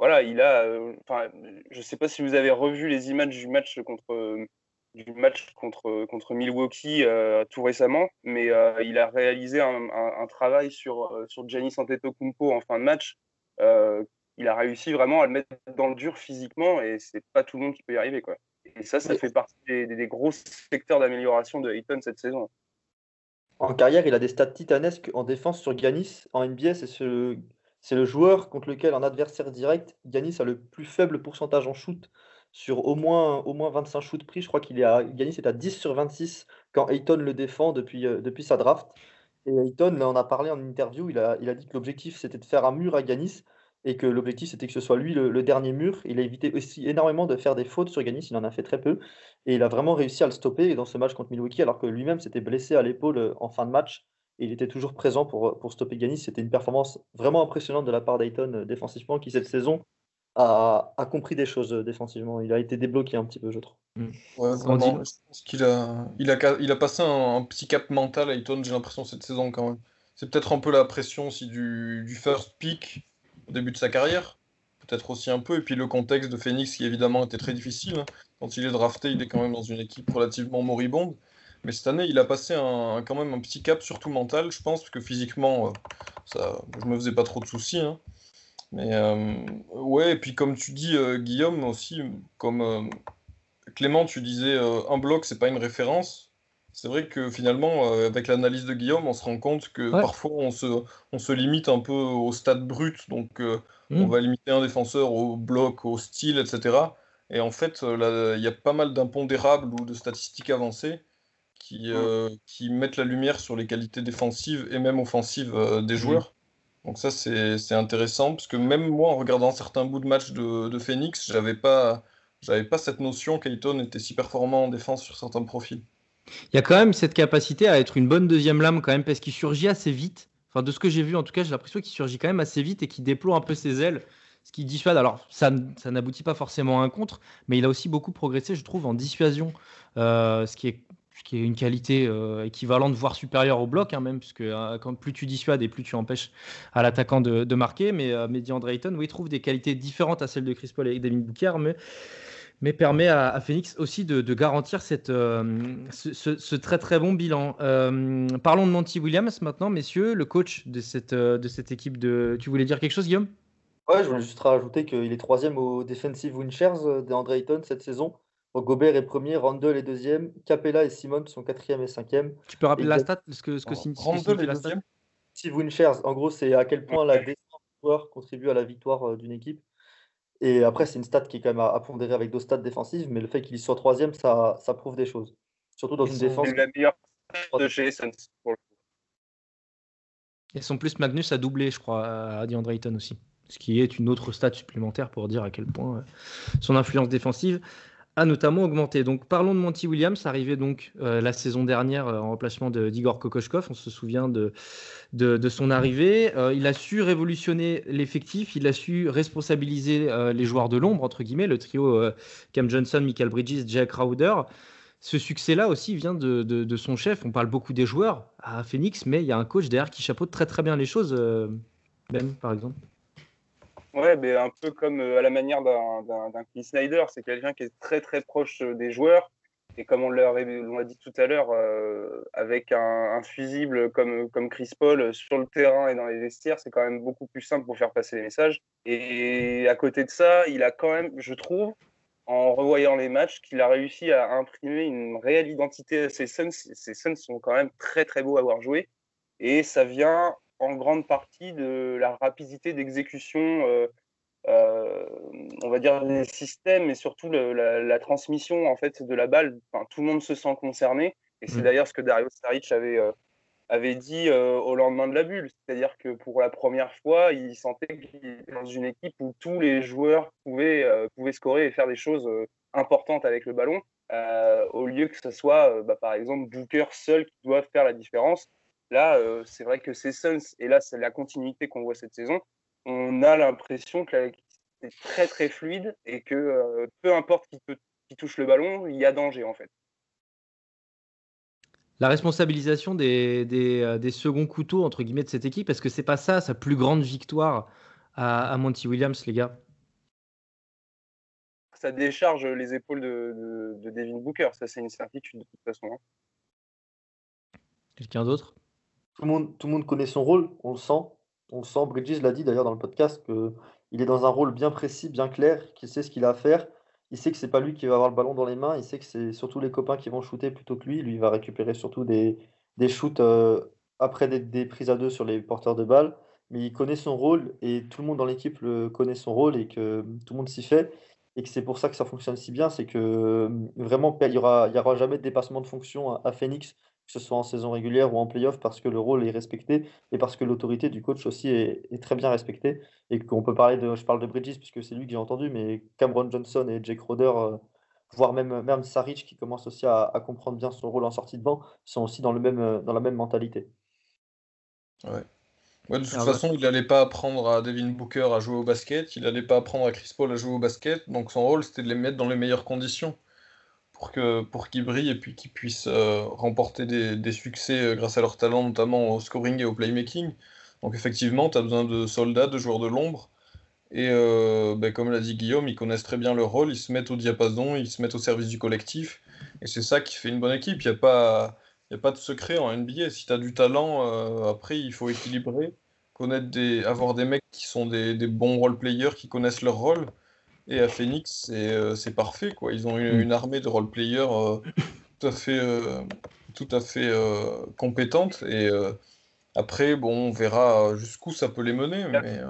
voilà, il a. Enfin, je ne sais pas si vous avez revu les images du match contre du match contre, contre Milwaukee tout récemment, mais il a réalisé un, travail sur, sur Giannis Antetokounmpo en fin de match. il a réussi vraiment à le mettre dans le dur physiquement et c'est pas tout le monde qui peut y arriver. Quoi. Et ça, ça fait partie des, des, gros secteurs d'amélioration de Ayton cette saison. En carrière, il a des stats titanesques en défense sur Giannis. En NBA, c'est ce, c'est le joueur contre lequel un adversaire direct, Yanis a le plus faible pourcentage en shoot sur au moins, au moins 25 shoots pris. Je crois qu'il est à, Yanis est à 10 sur 26 quand Ayton le défend depuis, euh, depuis sa draft. Et Ayton, là, on a parlé en interview, il a, il a dit que l'objectif c'était de faire un mur à Yanis et que l'objectif c'était que ce soit lui le, dernier mur. Il a évité aussi énormément de faire des fautes sur Yanis, il en a fait très peu. Et il a vraiment réussi à le stopper dans ce match contre Milwaukee alors que lui-même s'était blessé à l'épaule euh, en fin de match il était toujours présent pour, pour stopper Ganis. C'était une performance vraiment impressionnante de la part d'Ayton euh, défensivement, qui cette saison a, a, compris des choses euh, défensivement. Il a été débloqué un petit peu, je trouve. Mm. Ouais, je pense qu'il a, il a, il a passé un, petit cap mental, Ayton, j'ai l'impression, cette saison quand même. C'est peut-être un peu la pression aussi du, du first pick au début de sa carrière, peut-être aussi un peu, et puis le contexte de Phoenix qui évidemment était très difficile. Hein. Quand il est drafté, il est quand même dans une équipe relativement moribonde. Mais cette année, il a passé un, quand même un petit cap, surtout mental, je pense, parce que physiquement, euh, ça, je me faisais pas trop de soucis. Hein. Mais euh, ouais, et puis comme tu dis, euh, Guillaume aussi, comme Clément, tu disais, un bloc, c'est pas une référence. C'est vrai que finalement, avec l'analyse de Guillaume, on se rend compte que parfois on se, on se limite un peu au stade brut. Donc on mm. va limiter un défenseur au bloc, au style, etc. Et en fait, il y a pas mal d'impondérables ou de statistiques avancées qui, euh, qui mettent la lumière sur les qualités défensives et même offensives euh, des joueurs. Donc ça, c'est intéressant, parce que même moi, en regardant certains bouts de match de, de Phoenix, j'avais pas, pas cette notion qu'Ayton était si performant en défense sur certains profils. Il y a quand même cette capacité à être une bonne deuxième lame quand même, parce qu'il surgit assez vite. Enfin, de ce que j'ai vu, en tout cas, j'ai l'impression qu'il surgit quand même assez vite et qu'il déploie un peu ses ailes ce qui dissuade. Alors, ça, ça n'aboutit pas forcément à un contre, mais il a aussi beaucoup progressé, je trouve, en dissuasion, euh, ce qui est qui est une qualité euh, équivalente, voire supérieure au bloc, hein, même, puisque euh, plus tu dissuades et plus tu empêches à l'attaquant de, marquer. Mais, euh, mais Drayton, oui, trouve des qualités différentes à celles de Chris Paul et David Booker, mais, permet à, Phoenix aussi de, garantir cette, ce, très très bon bilan. parlons de Monty Williams maintenant, messieurs, le coach de cette, de cette équipe de. Tu voulais dire quelque chose, Guillaume? Ouais, je voulais juste rajouter qu'il est troisième au Defensive Win Shares d'Andre Ayton cette saison. Gobert est premier, Randall est deuxième, Capella et Simon sont quatrième et cinquième. Tu peux rappeler la stat, ce que, ce que signifie, Randall est la stat Steve Winchers, en gros, c'est à quel point la défense joueur contribue à la victoire euh, d'une équipe. Et après, c'est une stat qui est quand même à, pondérer avec d'autres stats défensives, mais le fait qu'il soit troisième, ça, ça prouve des choses. Surtout dans une défense. la meilleure de chez Et son plus Magnus a doublé, je crois, à DeAndre Ayton aussi. Ce qui est une autre stat supplémentaire pour dire à quel point euh, son influence défensive a notamment augmenté. Donc parlons de Monty Williams, arrivé donc euh, la saison dernière euh, en remplacement d'Igor Kokoshkov, on se souvient de, de, son arrivée. Euh, il a su révolutionner l'effectif, il a su responsabiliser les joueurs de l'ombre, entre guillemets, le trio Cam Johnson, Michael Bridges, Jack Crowder. Ce succès-là aussi vient de, de, son chef. On parle beaucoup des joueurs à Phoenix, mais il y a un coach derrière qui chapeaute très très bien les choses, Ben, par exemple. Ouais, mais un peu comme euh, à la manière d'un Chris Snyder, c'est quelqu'un qui est très très proche euh, des joueurs. Et comme on l'a dit tout à l'heure, euh, avec un, fusible comme, comme Chris Paul sur le terrain et dans les vestiaires, c'est quand même beaucoup plus simple pour faire passer les messages. Et à côté de ça, il a quand même, je trouve, en revoyant les matchs, qu'il a réussi à imprimer une réelle identité à ses Suns. Ces Suns sont quand même très très beaux à avoir joué. Et ça vient en grande partie de la rapidité d'exécution, euh, euh, on va dire, des systèmes et surtout la, transmission en fait de la balle. Enfin, tout le monde se sent concerné. Et c'est mm. d'ailleurs ce que Dario Saric avait, euh, avait dit au lendemain de la bulle. C'est-à-dire que pour la première fois, il sentait qu'il était dans une équipe où tous les joueurs pouvaient, pouvaient scorer et faire des choses importantes avec le ballon. au lieu que ce soit, bah, par exemple, Booker seul qui doit faire la différence. Là, euh, c'est vrai que ces Suns, et là, c'est la continuité qu'on voit cette saison, on a l'impression que c'est très très fluide et que euh, peu importe qui, qui touche le ballon, il y a danger en fait. La responsabilisation des, des, euh, des, seconds couteaux entre guillemets de cette équipe, est-ce que c'est pas ça sa plus grande victoire à, Monty Williams, les gars? Ça décharge les épaules de, de, Devin Booker, ça c'est une certitude de toute façon. Hein. Quelqu'un d'autre? Tout le, monde, tout le monde connaît son rôle, on le sent. On le sent. Bridges l'a dit d'ailleurs dans le podcast qu'il est dans un rôle bien précis, bien clair, qu'il sait ce qu'il a à faire. Il sait que c'est pas lui qui va avoir le ballon dans les mains. Il sait que c'est surtout les copains qui vont shooter plutôt que lui. Lui, il va récupérer surtout des, des shoots euh, après des, prises à deux sur les porteurs de balles. Mais il connaît son rôle et tout le monde dans l'équipe connaît son rôle et que tout le monde s'y fait. Et que c'est pour ça que ça fonctionne si bien. C'est que vraiment, il n'y aura, y aura jamais de dépassement de fonction à Phoenix que ce soit en saison régulière ou en playoff, parce que le rôle est respecté et parce que l'autorité du coach aussi est, très bien respectée. Et qu'on peut parler de, je parle de Bridges puisque c'est lui que j'ai entendu, mais Cameron Johnson et Jake Roder, euh, voire même, même Saric qui commence aussi à, comprendre bien son rôle en sortie de banc, sont aussi dans, le même, euh, dans la même mentalité. Ouais. de toute façon, il n'allait pas apprendre à Devin Booker à jouer au basket, il n'allait pas apprendre à Chris Paul à jouer au basket, donc son rôle c'était de les mettre dans les meilleures conditions pour que pour qu'ils brillent et puis qu'ils puissent euh, remporter des, succès euh, grâce à leur talent, notamment au scoring et au playmaking. Donc effectivement, tu as besoin de soldats, de joueurs de l'ombre. Et euh, ben, comme l'a dit Guillaume, ils connaissent très bien leur rôle, ils se mettent au diapason, ils se mettent au service du collectif. Et c'est ça qui fait une bonne équipe. Il n'y a, pas, a pas de secret en NBA. Si tu as du talent, après, il faut équilibrer, connaître des, avoir des mecs qui sont des, des bons role-players, qui connaissent leur rôle. Et à Phoenix, c'est euh, parfait. Quoi. Ils ont une, mm. armée de role-players euh, tout à fait, euh, tout à fait compétente. Et après, bon, on verra jusqu'où ça peut les mener. Mais,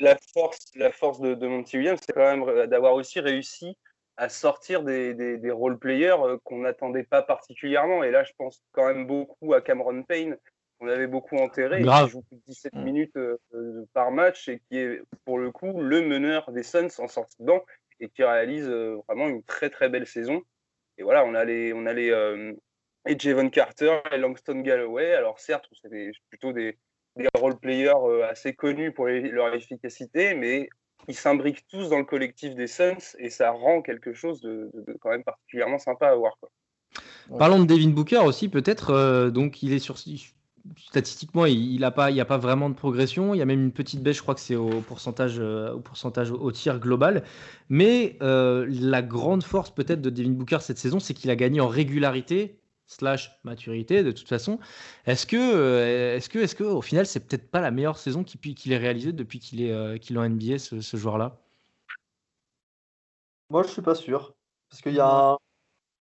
la, force, la force de, de Monty Williams, c'est quand même d'avoir aussi réussi à sortir des, des, des role-players qu'on n'attendait pas particulièrement. Et là, je pense quand même beaucoup à Cameron Payne, on avait beaucoup enterré, qui joue plus de 17 mm. minutes euh, euh, par match et qui est pour le coup le meneur des Suns en sortie de banc et qui réalise euh, vraiment une très très belle saison. Et voilà, on a les, on a les et Javon Carter et Langston Galloway. Alors certes, c'est plutôt des, des role-players assez connus pour leur efficacité, mais ils s'imbriquent tous dans le collectif des Suns et ça rend quelque chose de, quand même particulièrement sympa à voir. Quoi. Parlons de Devin Booker aussi, peut-être. donc, il est sur, statistiquement, il n'y a, pas, a pas vraiment de progression. Il y a même une petite baisse, je crois que c'est au pourcentage, euh, au pourcentage au tir global. Mais euh, la grande force peut-être de Devin Booker cette saison, c'est qu'il a gagné en régularité slash maturité de toute façon. Est-ce que, euh, est-ce que, est-ce que, au final, c'est peut-être pas la meilleure saison qu'il ait réalisée depuis qu'il est, est en NBA, ce, joueur-là? Moi, je suis pas sûr. Parce qu'il y a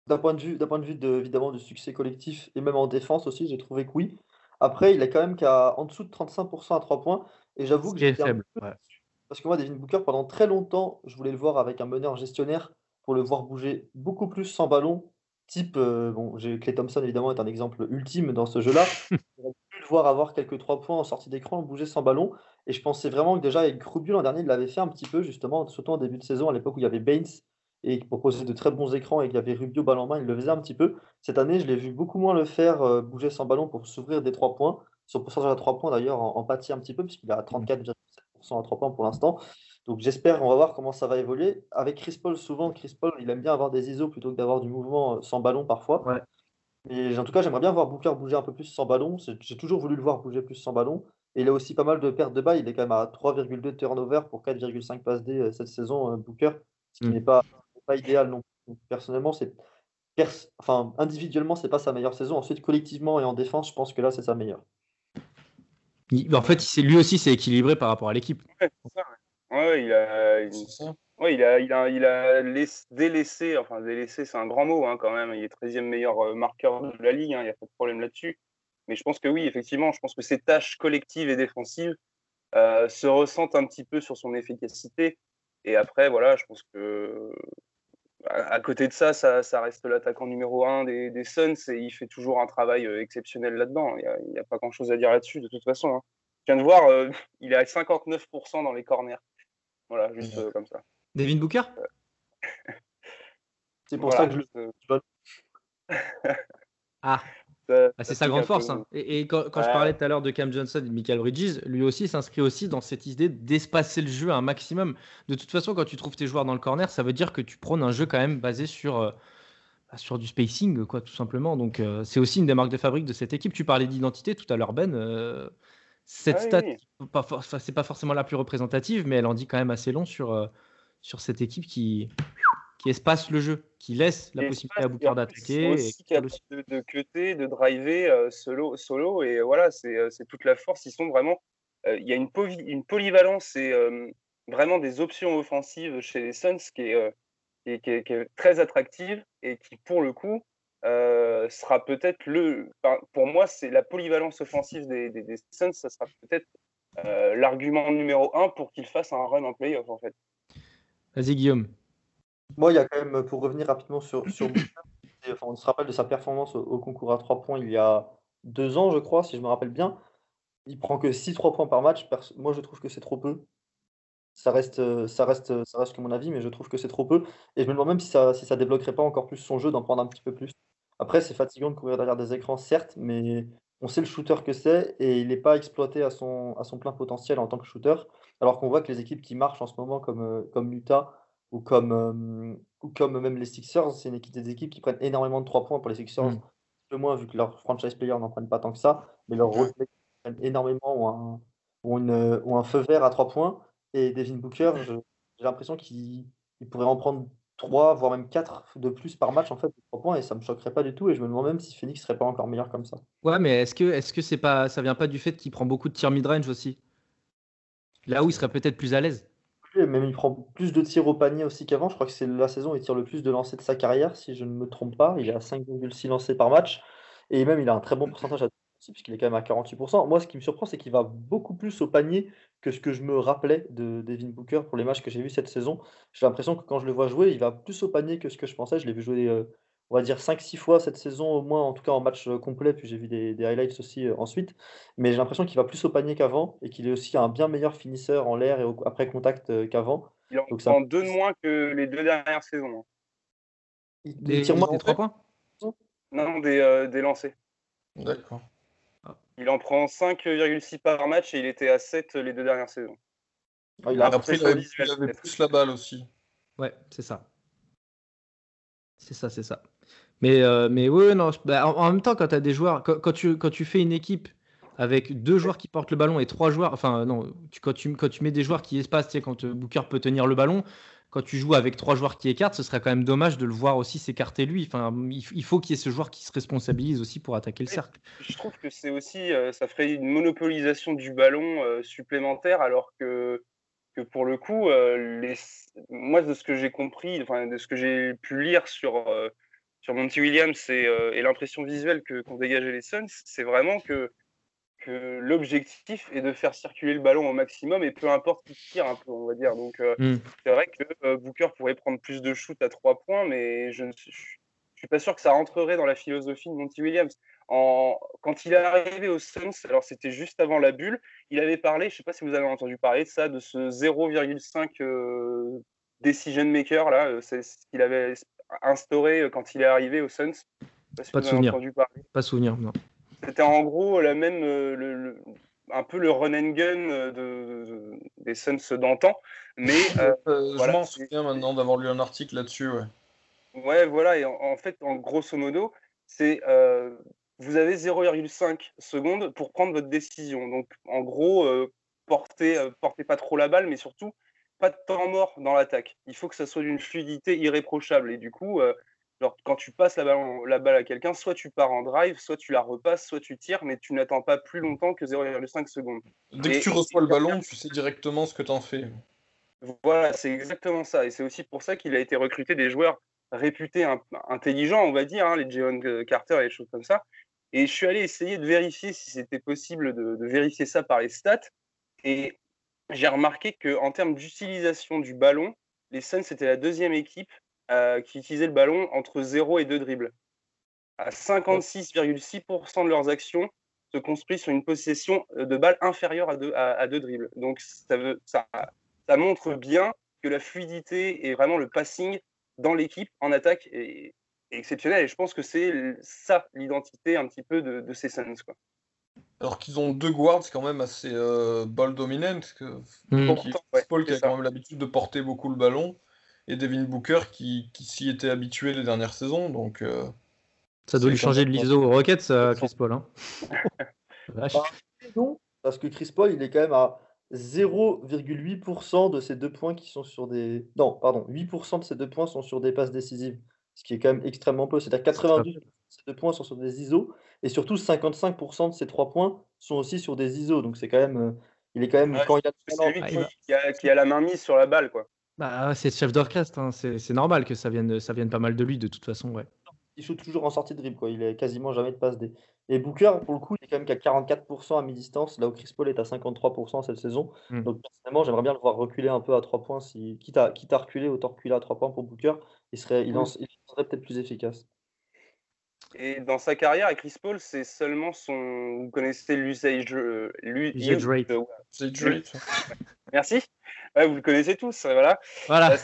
d'un point de vue, d'un point de vue de, évidemment du succès collectif et même en défense aussi, j'ai trouvé que oui. Après, il est quand même qu'à en dessous de 35% à 3 points. Et j'avoue que j'étais faible. Parce que moi, Devin Booker, pendant très longtemps, je voulais le voir avec un meneur gestionnaire pour le voir bouger beaucoup plus sans ballon. Type, euh, bon, j'ai Clay Thompson évidemment est un exemple ultime dans ce jeu-là. J'aurais pu le voir avoir quelques 3 points en sortie d'écran, bouger sans ballon. Et je pensais vraiment que déjà avec Rubio l'an dernier, il l'avait fait un petit peu, justement, surtout en début de saison, à l'époque où il y avait Baines et qui proposait de très bons écrans et qu'il y avait Rubio balle en main, il le faisait un petit peu. Cette année, je l'ai vu beaucoup moins le faire euh, bouger sans ballon pour s'ouvrir des 3 points. Son pourcentage à 3 points d'ailleurs en, pâtit un petit peu puisqu'il est à 34,7% à 3 points pour l'instant. Donc j'espère, on va voir comment ça va évoluer. Avec Chris Paul, souvent, Chris Paul, il aime bien avoir des ISO plutôt que d'avoir du mouvement euh, sans ballon parfois. Ouais. En tout cas, j'aimerais bien voir Booker bouger un peu plus sans ballon. J'ai toujours voulu le voir bouger plus sans ballon. Et il a aussi pas mal de pertes de balles. Il est quand même à 3,2 turnover pour 4,5 passes D euh, cette saison, Booker, ce qui mm. n'est pas, pas idéal non plus personnellement, c'est enfin, individuellement, c'est pas sa meilleure saison. Ensuite, collectivement et en défense, je pense que là, c'est sa meilleure. en fait, lui aussi, c'est équilibré par rapport à l'équipe. Ouais, il a, Ouais, il a, il a, il a délaissé, enfin délaissé, c'est un grand mot hein, quand même. Il est 13e meilleur euh, marqueur de la ligue, hein, il n'y a pas de problème là-dessus. Mais je pense que oui, effectivement, je pense que ses tâches collectives et défensives euh, se ressentent un petit peu sur son efficacité. Et après, voilà, je pense que à, côté de ça, ça, ça reste l'attaquant numéro un des, des Suns et il fait toujours un travail euh, exceptionnel là-dedans. Il n'y a, pas grand-chose à dire là-dessus de toute façon. hein. Je viens de voir, euh, il est à 59% dans les corners. Voilà, juste euh, comme ça. Devin Booker? C'est pour Voilà, ça que je le. euh. Ah, Ah, c'est ça sa grande force. hein. Et, et quand, quand je parlais tout à l'heure de Cam Johnson et de Michael Bridges, lui aussi s'inscrit aussi dans cette idée d'espacer le jeu un maximum. De toute façon, quand tu trouves tes joueurs dans le corner, ça veut dire que tu prônes un jeu quand même basé sur, euh, bah, sur du spacing, quoi, tout simplement. Donc, euh, c'est aussi une des marques de fabrique de cette équipe. Tu parlais d'identité tout à l'heure, Ben. euh, cette Ah oui, stat, oui. c'est pas forcément la plus représentative, mais elle en dit quand même assez long sur, euh, sur cette équipe qui, qui espace le jeu, qui laisse la Et possibilité espace, à Booker d'attaquer. aussi capable de, de cutter, de driver euh, solo, solo. Et voilà, c'est euh, c'est toute la force. Ils sont vraiment. euh, Il y a une, poly- une polyvalence et euh, vraiment des options offensives chez les Suns qui est, euh, qui est- qui est- qui est très attractive et qui, pour le coup, euh, sera peut-être le. pour moi, c'est la polyvalence offensive des, des, des Suns. Ça sera peut-être euh, l'argument numéro un pour qu'ils fassent un run en playoff, en fait. Vas-y, Guillaume. Moi, il y a quand même, pour revenir rapidement sur, sur enfin, on se rappelle de sa performance au, au concours à 3 points il y a deux ans, je crois, si je me rappelle bien. Il prend que 6 3 points par match. Moi, je trouve que c'est trop peu. Ça reste, ça, reste, ça reste que mon avis, mais je trouve que c'est trop peu. Et je me demande même si ça si ça débloquerait pas encore plus son jeu d'en prendre un petit peu plus. Après, c'est fatigant de courir derrière des écrans, certes, mais on sait le shooter que c'est et il n'est pas exploité à son, à son plein potentiel en tant que shooter. Alors qu'on voit que les équipes qui marchent en ce moment, comme, comme Utah ou comme, euh, ou comme même les Sixers, c'est une équipe, des équipes qui prennent énormément de 3 points. Pour les Sixers, Mm. un peu moins, vu que leurs franchise players n'en prennent pas tant que ça, mais leurs role players prennent énormément ou un, ou une, ou un feu vert à 3 points. Et Devin Booker, j'ai l'impression qu'il il pourrait en prendre 3, voire même 4 de plus par match en fait, de 3 points, et ça me choquerait pas du tout. Et je me demande même si Phoenix serait pas encore meilleur comme ça. Ouais, mais est-ce que est-ce que c'est pas ça vient pas du fait qu'il prend beaucoup de tirs mid-range aussi? Là où il serait peut-être plus à l'aise. Et Même il prend plus de tirs au panier aussi qu'avant. Je crois que c'est la saison où il tire le plus de lancers de sa carrière, si je ne me trompe pas. Il est à 5,6 lancers par match. Et même, il a un très bon pourcentage à puisqu'il est quand même à 48%. Moi, ce qui me surprend, c'est qu'il va beaucoup plus au panier que ce que je me rappelais de Devin Booker pour les matchs que j'ai vus cette saison. J'ai l'impression que quand je le vois jouer, il va plus au panier que ce que je pensais. Je l'ai vu jouer, euh, on va dire, 5-6 fois cette saison, au moins, en tout cas en match euh, complet. Puis j'ai vu des, des highlights aussi euh, ensuite. Mais j'ai l'impression qu'il va plus au panier qu'avant et qu'il est aussi un bien meilleur finisseur en l'air et au- après contact euh, qu'avant. Il en Donc ça- prend deux de moins que les deux dernières saisons. hein. Il, tire moins des trois points? Non, des, euh, des lancers. D'accord. Il en prend 5,6 par match et il était à 7 les deux dernières saisons. Ah, il a Après, Après, il sur avait, visuel, il avait peut-être. plus la balle aussi. Ouais, c'est ça. C'est ça, c'est ça. Mais, euh, mais ouais, non, bah, en, en même temps, quand tu as des joueurs, quand, quand tu, quand tu fais une équipe avec deux joueurs qui portent le ballon et trois joueurs, enfin, non, tu, quand, tu, quand tu mets des joueurs qui espacent, tu sais, quand euh, Booker peut tenir le ballon, quand tu joues avec trois joueurs qui écartent, ce serait quand même dommage de le voir aussi s'écarter lui. Enfin, il, faut qu'il y ait ce joueur qui se responsabilise aussi pour attaquer le Oui. cercle. Je trouve que c'est aussi, euh, ça ferait une monopolisation du ballon supplémentaire, alors que, que pour le coup, les... moi, de ce que j'ai compris, enfin, de ce que j'ai pu lire sur, sur Monty Williams et, euh, et l'impression visuelle que qu'ont dégagé les Suns, c'est vraiment que, que l'objectif est de faire circuler le ballon au maximum et peu importe qui tire un peu, on va dire. Donc, euh, Mm. c'est vrai que euh, Booker pourrait prendre plus de shoots à trois points, mais je ne suis, pas sûr que ça rentrerait dans la philosophie de Monty Williams. En, quand il est arrivé aux Suns, alors c'était juste avant la bulle, il avait parlé, je sais pas si vous avez entendu parler de ça, de ce 0,5 euh, decision maker là, c'est ce qu'il avait instauré euh, quand il est arrivé aux Suns. Pas de souvenir. Pas souvenir, non. C'était en gros la même, euh, le- le- un peu le run and gun euh, de, de- des Suns d'antan, mais euh, Euh, Voilà, je m'en souviens maintenant d'avoir lu un article là-dessus. Ouais. Ouais, voilà, et en, en fait, en grosso modo, c'est euh, vous avez 0,5 secondes pour prendre votre décision. Donc, en gros, euh, portez, euh, portez pas trop la balle, mais surtout, pas de temps mort dans l'attaque. Il faut que ça soit d'une fluidité irréprochable. Et du coup, euh, genre, quand tu passes la balle, la balle à quelqu'un, soit tu pars en drive, soit tu la repasses, soit tu tires, mais tu n'attends pas plus longtemps que 0,5 secondes. Dès que tu reçois le ballon, tu sais directement ce que t'en fais. Voilà, c'est exactement ça. Et c'est aussi pour ça qu'il a été recruté des joueurs réputés intelligents, on va dire, hein, les Jalen Carter et des choses comme ça. Et je suis allé essayer de vérifier si c'était possible de, de, vérifier ça par les stats. Et j'ai remarqué qu'en termes d'utilisation du ballon, les Suns étaient la deuxième équipe euh, qui utilisait le ballon entre 0 et 2 dribbles. À 56,6% de leurs actions se construisent sur une possession euh, de balle inférieure à 2, à, dribbles. Donc ça, montre bien que la fluidité et vraiment le passing dans l'équipe en attaque est, exceptionnel. Et je pense que c'est ça l'identité un petit peu de, de ces Suns. Quoi. Alors qu'ils ont deux guards quand même assez euh, ball dominant, que mmh. Paul qui a quand même l'habitude de porter beaucoup le ballon, et Devin Booker qui, qui s'y était habitué les dernières saisons. Donc, euh, ça doit lui changer de l'ISO aux Rockets, ça, Chris Paul. Hein. bah, non, parce que Chris Paul, il est quand même à 0,8% de ses deux points qui sont sur des. Non, pardon, 8% de ses deux points sont sur des passes décisives, ce qui est quand même extrêmement peu. C'est-à-dire 92 de ses deux points sont sur des ISO et surtout, 55% de ces trois points sont aussi sur des ISO. Donc c'est quand même. Euh, il est quand même. quand il a c'est lui qui, a, qui, a, la main mise sur la balle. quoi. Bah, c'est le chef d'orchestre. Hein. C'est normal que ça vienne, ça vienne pas mal de lui, de toute façon. Ouais. Il shoot toujours en sortie de dribble. Quoi. Il est quasiment jamais de passe D. Et Booker, pour le coup, il est quand même qu'à 44% à mi-distance, là où Chris Paul est à 53% cette saison. Hmm. Donc, personnellement, j'aimerais bien le voir reculer un peu à 3 points. Si, quitte, à, quitte à reculer, autant reculer à 3 points pour Booker. Il serait, il, il serait peut-être plus efficace. Et dans sa carrière, à Chris Paul, c'est seulement son. Vous connaissez l'usage. Euh, rate. Merci. vous le connaissez tous. Voilà. voilà. Euh,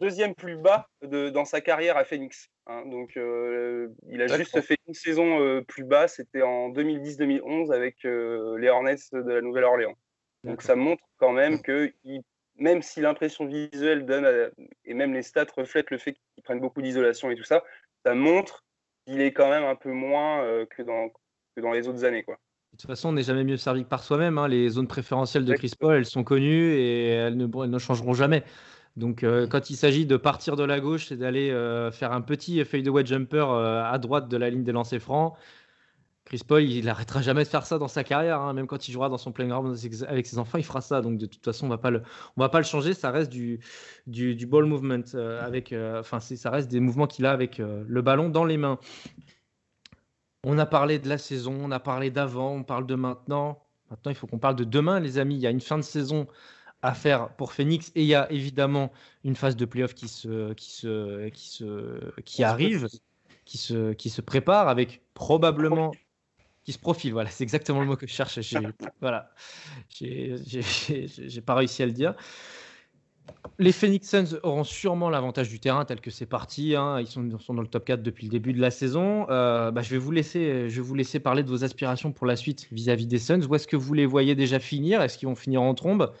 deuxième plus bas de, dans sa carrière à Phoenix. Hein. donc, euh, il a juste fait une saison plus bas. C'était en 2010-2011 avec les Hornets de la Nouvelle-Orléans. Donc, ça montre quand même que même si l'impression visuelle donne, et même les stats reflètent le fait qu'ils prennent beaucoup d'isolation et tout ça, ça montre il est quand même un peu moins euh, que, dans, que dans les autres années. Quoi. De toute façon, on n'est jamais mieux servi que par soi-même. Hein. Les zones préférentielles de Chris Paul, elles sont connues et elles ne, ne changeront jamais. Donc, euh, quand il s'agit de partir de la gauche et d'aller euh, faire un petit fadeaway jumper à droite de la ligne des lancers francs, Chris Paul, il n'arrêtera jamais de faire ça dans sa carrière. Hein. Même quand il jouera dans son playground avec ses enfants, il fera ça. Donc de toute façon, on va pas le, on va pas le changer. Ça reste du, du, du ball movement euh, avec, euh, enfin, ça reste des mouvements qu'il a avec euh, le ballon dans les mains. On a parlé de la saison, on a parlé d'avant, on parle de maintenant. Maintenant, il faut qu'on parle de demain, les amis. Il y a une fin de saison à faire pour Phoenix et il y a évidemment une phase de playoff qui se, qui se, qui se, qui arrive, qui se, qui se prépare avec probablement qui se profile. Voilà, c'est exactement le mot que je cherche. Voilà, j'ai pas réussi à le dire. Les Phoenix Suns auront sûrement l'avantage du terrain tel que c'est parti. Hein. Ils, sont, dans le top 4 depuis le début de la saison. Euh, bah, je, vais vous laisser, je vais vous laisser parler de vos aspirations pour la suite vis-à-vis des Suns. Où est-ce que vous les voyez déjà finir? Est-ce qu'ils vont finir en trombe?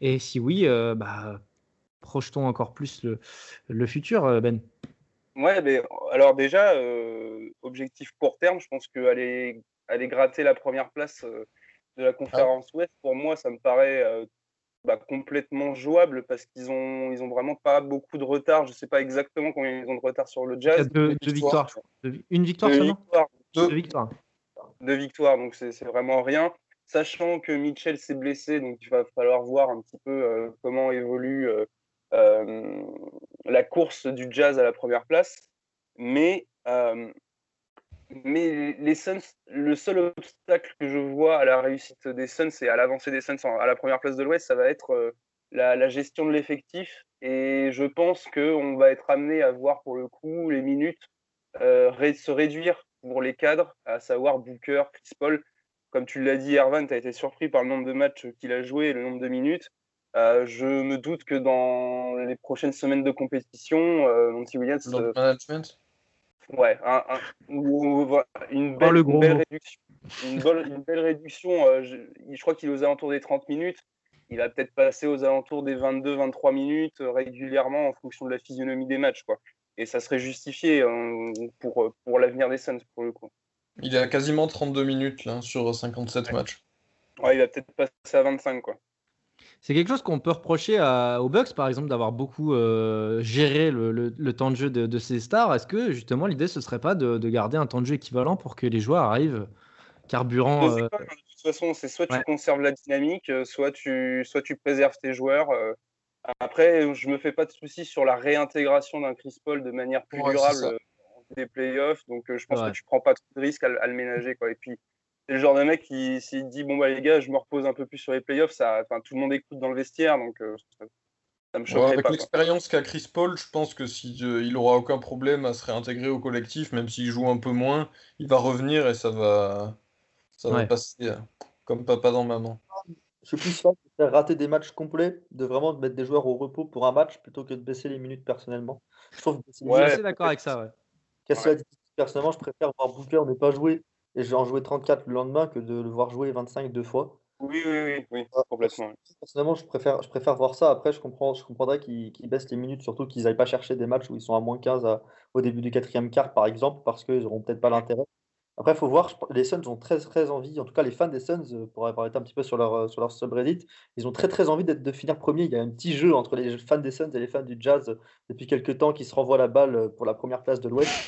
Et si oui, euh, bah, projetons encore plus le, le futur, euh, Ben. Ouais, mais alors déjà, objectif court terme, je pense qu'aller aller gratter la première place euh, de la conférence ah. Ouest, pour moi, ça me paraît euh, bah, complètement jouable parce qu'ils ont, ils ont vraiment pas beaucoup de retard. Je sais pas exactement combien ils ont de retard sur le Jazz. Deux, victoires. une victoire seulement deux, victoires. Deux victoires, donc c'est vraiment rien. Sachant que Mitchell s'est blessé, donc il va falloir voir un petit peu euh, comment évolue la course du Jazz à la première place. Mais mais les Suns, le seul obstacle que je vois à la réussite des Suns et à l'avancée des Suns à la première place de l'Ouest, ça va être euh, la, gestion de l'effectif. Et je pense qu'on va être amené à voir pour le coup les minutes euh, se réduire pour les cadres, à savoir Booker, Chris Paul. Comme tu l'as dit, Ervan, tu as été surpris par le nombre de matchs qu'il a joué et le nombre de minutes. Euh, je me doute que dans les prochaines semaines de compétition, Monty Williams. Ouais, une, belle, réduction. Une, belle réduction. Euh, je, crois qu'il est aux alentours des 30 minutes. Il va peut-être passer aux alentours des 22-23 minutes euh, régulièrement en fonction de la physionomie des matchs. Quoi. Et ça serait justifié hein, pour, pour l'avenir des Suns, pour le coup. Il a quasiment 32 minutes là, sur 57 matchs. Ouais, il va peut-être passer à 25. Quoi. C'est quelque chose qu'on peut reprocher aux Bucks, par exemple, d'avoir beaucoup euh, géré le, temps de jeu de, ces stars. Est-ce que justement l'idée ce serait pas de, garder un temps de jeu équivalent pour que les joueurs arrivent carburant euh, De toute façon, c'est soit tu conserves la dynamique, euh, soit tu, soit tu préserves tes joueurs. Après, je me fais pas de soucis sur la réintégration d'un Chris Paul de manière plus Ouais, durable euh, des playoffs. Donc, euh, je pense Ouais. que tu prends pas trop de risques à, le- à le ménager. Quoi. Et puis, c'est le genre de mec qui, s'il dit Bon, bah, les gars, je me repose un peu plus sur les playoffs, ça, enfin, tout le monde écoute dans le vestiaire. Donc, euh, ça, ça me Ouais, choquerait avec pas. quoi. l'expérience qu'a Chris Paul, je pense que si euh, il aura aucun problème à se réintégrer au collectif, même s'il joue un peu moins, il va revenir et ça va, ça va Ouais. passer euh, comme papa dans maman. Je suis plus fan de faire rater des matchs complets, de vraiment mettre des joueurs au repos pour un match plutôt que de baisser les minutes personnellement. Je trouve que Ouais. Je suis assez d'accord avec ça, ouais. Personnellement, je préfère voir Booker ne pas jouer et je vais en jouer 34 le lendemain que de le voir jouer 25 deux fois. Oui, oui, oui, oui, Ah, complètement. Personnellement, je préfère, je préfère voir ça. Après, je comprends, je comprendrais qu'ils baissent les minutes, surtout qu'ils n'aillent pas chercher des matchs où ils sont à moins 15 à- au début du quatrième quart, par exemple, parce qu'ils n'auront peut-être pas l'intérêt. Après, il faut voir, les Suns ont très, très envie, en tout cas les fans des Suns, euh, pour avoir été un petit peu sur leur, euh, sur leur subreddit, ils ont très très envie de finir premier. Il y a un petit jeu entre les fans des Suns et les fans du Jazz euh, depuis quelques temps qui se renvoient la balle euh, pour la première place de l'Ouest.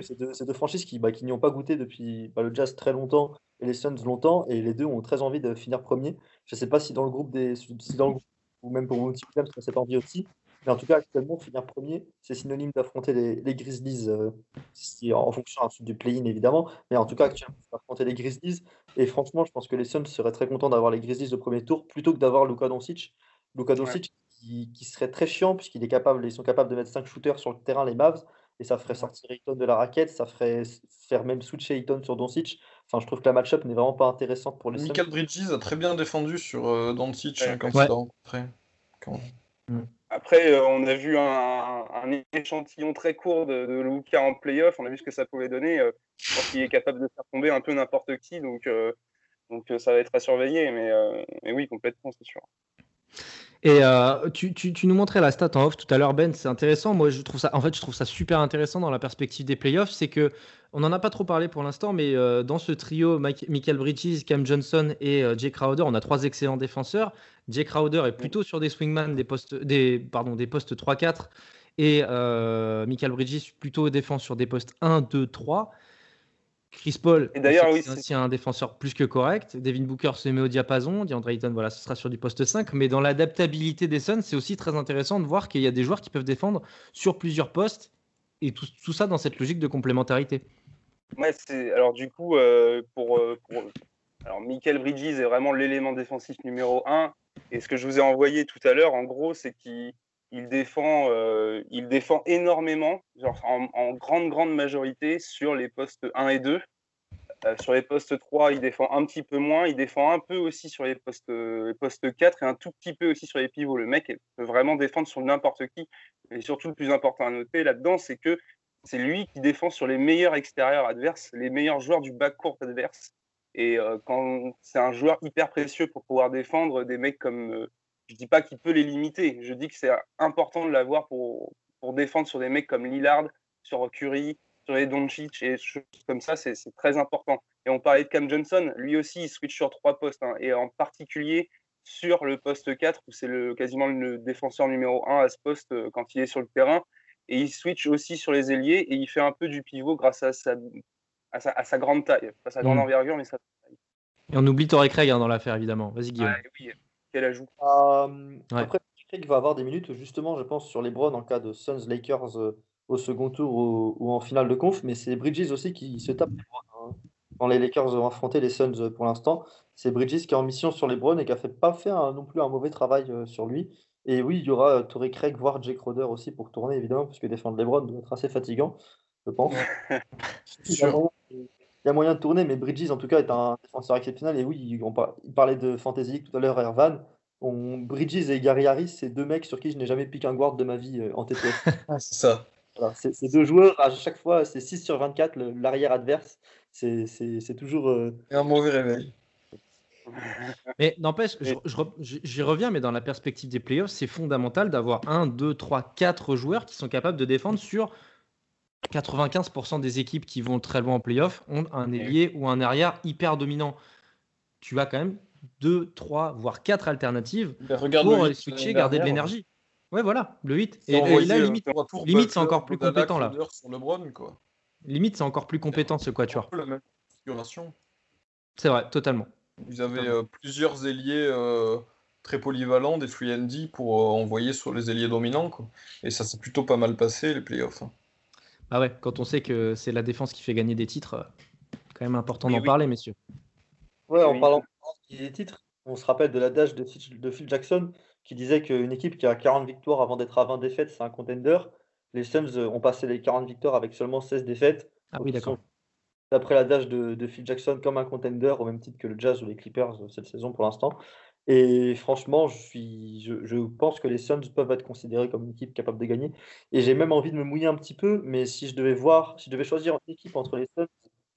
C'est deux, franchises qui, bah, qui n'y ont pas goûté depuis bah, le Jazz très longtemps et les Suns longtemps, et les deux ont très envie de finir premier. Je ne sais pas si dans le groupe des, si dans le groupe, ou même pour Monty Williams, ça a cette envie aussi. Mais en tout cas, actuellement, finir premier, c'est synonyme d'affronter les, les Grizzlies, euh, si- en fonction ensuite du play-in évidemment. Mais en tout cas, actuellement, affronter les Grizzlies. Et franchement, je pense que les Suns seraient très contents d'avoir les Grizzlies au premier tour plutôt que d'avoir Luka Doncic. Luka Doncic qui, qui serait très chiant puisqu'il est capable, ils sont capables de mettre 5 shooters sur le terrain, les Mavs. Et ça ferait sortir Ayton de la raquette, ça ferait faire même switcher Ayton sur Doncic. Enfin, je trouve que la match-up n'est vraiment pas intéressante pour les Suns. Michael Bridges a très bien défendu sur euh, Doncic Ouais. hein, quand Ouais. il l'a rencontré. Quand- Après, euh, on a vu un, un échantillon très court de, de Luka en playoff. On a vu ce que ça pouvait donner. Euh, je pense qu'il est capable de faire tomber un peu n'importe qui. Donc, euh, donc euh, ça va être à surveiller. Mais, euh, mais oui, complètement, c'est sûr. Et euh, tu, nous montrais la stat en off tout à l'heure, Ben. C'est intéressant. Moi, je trouve ça, en fait, je trouve ça super intéressant dans la perspective des playoffs. C'est que on n'en a pas trop parlé pour l'instant, mais euh, dans ce trio, Mike- Michael Bridges, Cam Johnson et euh, Jay Crowder, on a trois excellents défenseurs. Jay Crowder est plutôt sur des swingman, des postes, des, pardon, des postes 3-4, et euh, Michael Bridges plutôt défend sur des postes 1, 2, 3. Chris Paul, Et d'ailleurs, oui, c'est aussi un défenseur plus que correct. Devin Booker se met au diapason. DeAndre Ayton, voilà, ce sera sur du poste 5. Mais dans l'adaptabilité des Suns, c'est aussi très intéressant de voir qu'il y a des joueurs qui peuvent défendre sur plusieurs postes. Et tout, tout ça dans cette logique de complémentarité. Ouais, c'est alors du coup euh, pour, euh, pour- alors Michael Bridges est vraiment l'élément défensif numéro un et ce que je vous ai envoyé tout à l'heure en gros c'est qu'il il défend euh, il défend énormément genre en, grande grande majorité sur les postes 1 et 2 Euh, sur les postes 3 il défend un petit peu moins il défend un peu aussi sur les postes euh, postes 4 et un tout petit peu aussi sur les pivots le mec peut vraiment défendre sur n'importe qui et surtout le plus important à noter là-dedans c'est que c'est lui qui défend sur les meilleurs extérieurs adverses, les meilleurs joueurs du backcourt adverse. Et quand c'est un joueur hyper précieux pour pouvoir défendre des mecs comme. Je dis pas qu'il peut les limiter, je dis que c'est important de l'avoir pour, pour défendre sur des mecs comme Lillard, sur Curry, sur les Doncic et des choses comme ça, c'est très important. Et on parlait de Cam Johnson, lui aussi il switch sur trois postes, hein, et en particulier sur le poste 4, où c'est le, quasiment le défenseur numéro 1 à ce poste euh, quand il est sur le terrain et il switch aussi sur les ailiers et il fait un peu du pivot grâce à sa, à sa, à sa grande taille, pas sa grande Mm. envergure, mais sa taille. Et on oublie Torrey Craig hein, dans l'affaire, évidemment. Vas-y, Guillaume. Ah, oui, quel ajout. Euh, Ouais. Après, Craig va avoir des minutes, justement, je pense, sur les Browns en cas de Suns Lakers euh, au second tour ou, ou en finale de conf, mais c'est Bridges aussi qui se tape les Browns, hein. Quand les Lakers ont affronté les Suns euh, pour l'instant, c'est Bridges qui est en mission sur les Browns et qui a fait pas fait un- non plus un mauvais travail euh, sur lui. Et oui, il y aura euh, Torrey Craig, voire Jake Crowder aussi pour tourner, évidemment, parce que défendre les Browns doit être assez fatigant, je pense. Il y, a moyen, de tourner, mais Bridges, en tout cas, est un défenseur exceptionnel. Et oui, on parlait de Fantasy League tout à l'heure, Ervan. On, Bridges et Gary Harris, c'est deux mecs sur qui je n'ai jamais piqué un guard de ma vie euh, en TTF. C'est ça. Voilà, c'est deux joueurs, à chaque fois, c'est 6 sur 24, le- l'arrière adverse. C'est c'est- c'est toujours. euh, Et un mauvais réveil. Mais n'empêche, je- Et- je j'y reviens, mais dans la perspective des playoffs, c'est fondamental d'avoir 1, 2, 3, 4 joueurs qui sont capables de défendre sur 95% des équipes qui vont très loin en playoffs ont un ailier ou un arrière hyper dominant. Tu as quand même 2, 3, voire 4 alternatives pour les switcher, garder de l'énergie. Ouais, voilà, le 8. C'est Et, là, euh, limite, limite, c'est encore plus Godala, compétent, là. Crowder sur LeBron, quoi. limite, c'est encore plus compétent ce quatuor. la même configuration. C'est vrai, totalement. Ils avaient euh, plusieurs ailiers euh, très polyvalents, des free pour euh, envoyer sur les ailiers dominants. Quoi. Et ça s'est plutôt pas mal passé, les playoffs. Hein. Ah ouais, quand on sait que c'est la défense qui fait gagner des titres, euh, quand même important d'en parler, messieurs. Ouais, en parlant des titres, on se rappelle de l'adage de, de Phil Jackson qui disait qu'une équipe qui a 40 victoires avant d'être à 20 défaites, c'est un contender. Les Suns ont passé les 40 victoires avec seulement 16 défaites. Ah oui, d'accord. D'après l'adage de, de Phil Jackson, comme un contender, au même titre que le Jazz ou les Clippers euh, cette saison pour l'instant. Et franchement, je, suis, je, pense que les Suns peuvent être considérés comme une équipe capable de gagner. Et j'ai même envie de me mouiller un petit peu, mais si je devais voir, si je devais choisir une équipe entre les Suns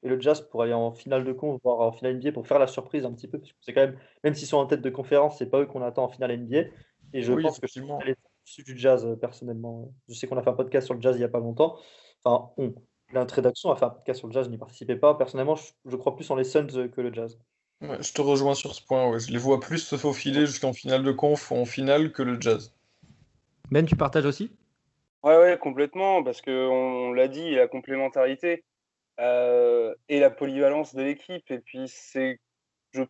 et le Jazz pour aller en finale de con, voire en finale NBA, pour faire la surprise un petit peu, parce que c'est quand même, même s'ils sont en tête de conférence, c'est pas eux qu'on attend en finale NBA. Et je pense que je suis du Jazz euh, personnellement. Je sais qu'on a fait un podcast sur le Jazz il y a pas longtemps. Enfin, on, l'introduction a fait un podcast sur le Jazz, je n'y participais pas. Personnellement, je, je crois plus en les Suns euh, que le Jazz je te rejoins sur ce point. Je les vois plus se faufiler jusqu'en finale de conf ou en finale que le jazz. Ben, tu partages aussi? Ouais, ouais, complètement, parce qu'on l'a dit, la complémentarité euh, et la polyvalence de l'équipe. Et puis, c'est. Je,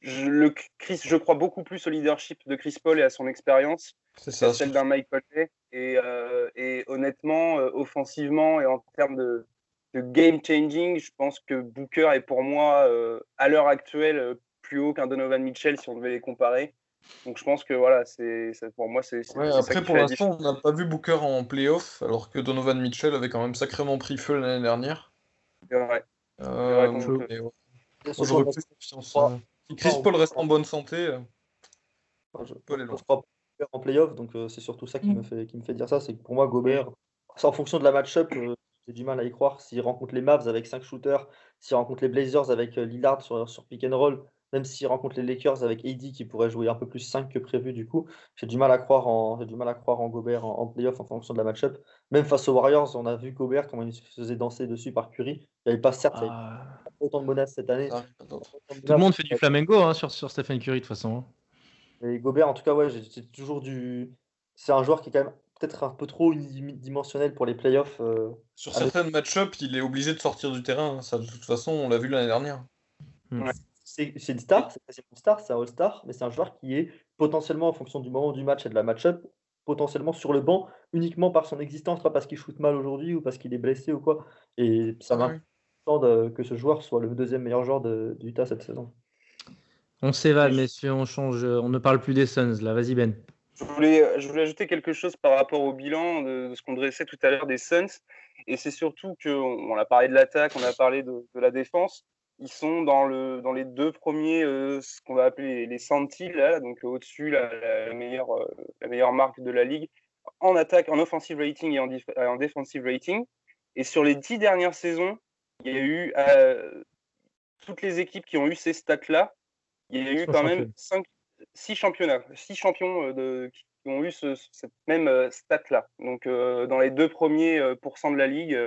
je, le, Chris, je crois beaucoup plus au leadership de Chris Paul et à son expérience c'est ça, celle d'un Mike Conley. Et, euh, et honnêtement, euh, offensivement et en termes de, game changing, je pense que Booker est pour moi, euh, à l'heure actuelle, euh, plus haut qu'un Donovan Mitchell si on devait les comparer. Donc je pense que voilà, c'est pour moi c'est. après pour l'instant on n'a pas vu Booker en playoff alors que Donovan Mitchell avait quand même sacrément pris feu l'année dernière. C'est vrai. Euh, J'aurais plus confiance. Hein. Si Chris Paul reste en bonne santé, euh, je, peux aller loin. en playoff donc c'est surtout ça qui mm. me fait qui me fait dire ça, c'est que pour moi Gobert, c'est en fonction de la match-up j'ai du mal à y croire. S'il rencontre les Mavs avec 5 shooters, s'il rencontre les Blazers avec euh, Lillard sur, sur pick and roll, même s'il rencontre les Lakers avec AD qui pourrait jouer un peu plus 5 que prévu du coup, j'ai du mal à croire en, du mal à croire en Gobert en, playoff en fonction de la match-up. Même face aux Warriors, on a vu Gobert comment il se faisait danser dessus par Curry. Il n'y avait pas certes ah. autant de menaces cette année. Tout le monde fait du flamengo hein, sur, sur Stephen Curry de toute façon. Hein. Et Gobert, en tout cas, ouais, j'ai toujours du. C'est un joueur qui est quand même peut-être un peu trop unidimensionnel pour les playoffs. Euh, Sur certaines match-up, il est obligé de sortir du terrain. Hein. Ça, de toute façon, on l'a vu l'année dernière. Hmm. C'est une star, c'est une star, c'est un all-star, mais c'est un joueur qui est potentiellement, en fonction du moment du match et de la match-up, potentiellement sur le banc uniquement par son existence, pas parce qu'il shoot mal aujourd'hui ou parce qu'il est blessé ou quoi. Et ça va ah que ce joueur soit le deuxième meilleur joueur de, du Utah cette saison. On s'évade, messieurs, on change, on ne parle plus des Suns là. Vas-y Ben. Je voulais, je voulais ajouter quelque chose par rapport au bilan de, ce qu'on dressait tout à l'heure des Suns. Et c'est surtout qu'on on a parlé de l'attaque, on a parlé de, la défense. Ils sont dans, le, dans les deux premiers, euh, ce qu'on va appeler les centiles, là, donc au-dessus, la, meilleure, euh, la meilleure marque de la ligue, en attaque, en offensive rating et en, en defensive rating. Et sur les dix dernières saisons, il y a eu euh, toutes les équipes qui ont eu ces stats-là, il y a eu quand même cinq, six championnats, six champions euh, de, qui ont eu cette même euh, stat-là. Donc, euh, dans les deux premiers pourcents de la ligue,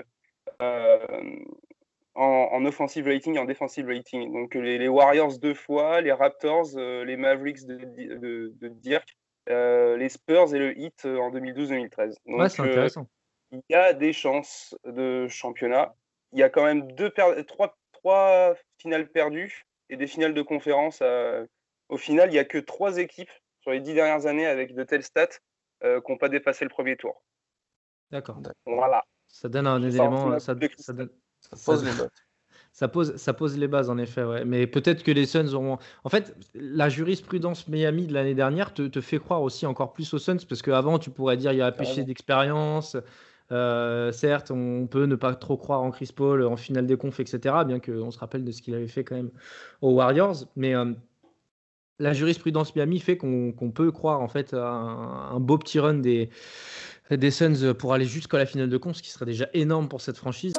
en, offensive rating et en defensive rating. Donc, les, Warriors deux fois, les Raptors, les Mavericks de, Dirk, les Spurs et le Heat en 2012-2013. Ouais, c'est intéressant. il y a des chances de championnat. Il y a quand même deux trois, trois finales perdues et des finales de conférence à, au final, il n'y a que trois équipes sur les dix dernières années avec de telles stats euh, qui n'ont pas dépassé le premier tour. D'accord. Voilà. Ça donne un élément. Ça, pose les bases. Ça pose, ça pose les bases, en effet. Ouais. Mais peut-être que les Suns auront. En fait, la jurisprudence Miami de l'année dernière te, fait croire aussi encore plus aux Suns parce qu'avant, tu pourrais dire il y a un péché d'expérience. Euh, certes, on peut ne pas trop croire en Chris Paul en finale des confs, etc. Bien qu'on se rappelle de ce qu'il avait fait quand même aux Warriors. Mais. Euh, la jurisprudence Miami fait qu'on peut croire en fait à un, beau petit run des, des Suns pour aller jusqu'à la finale de con, ce qui serait déjà énorme pour cette franchise.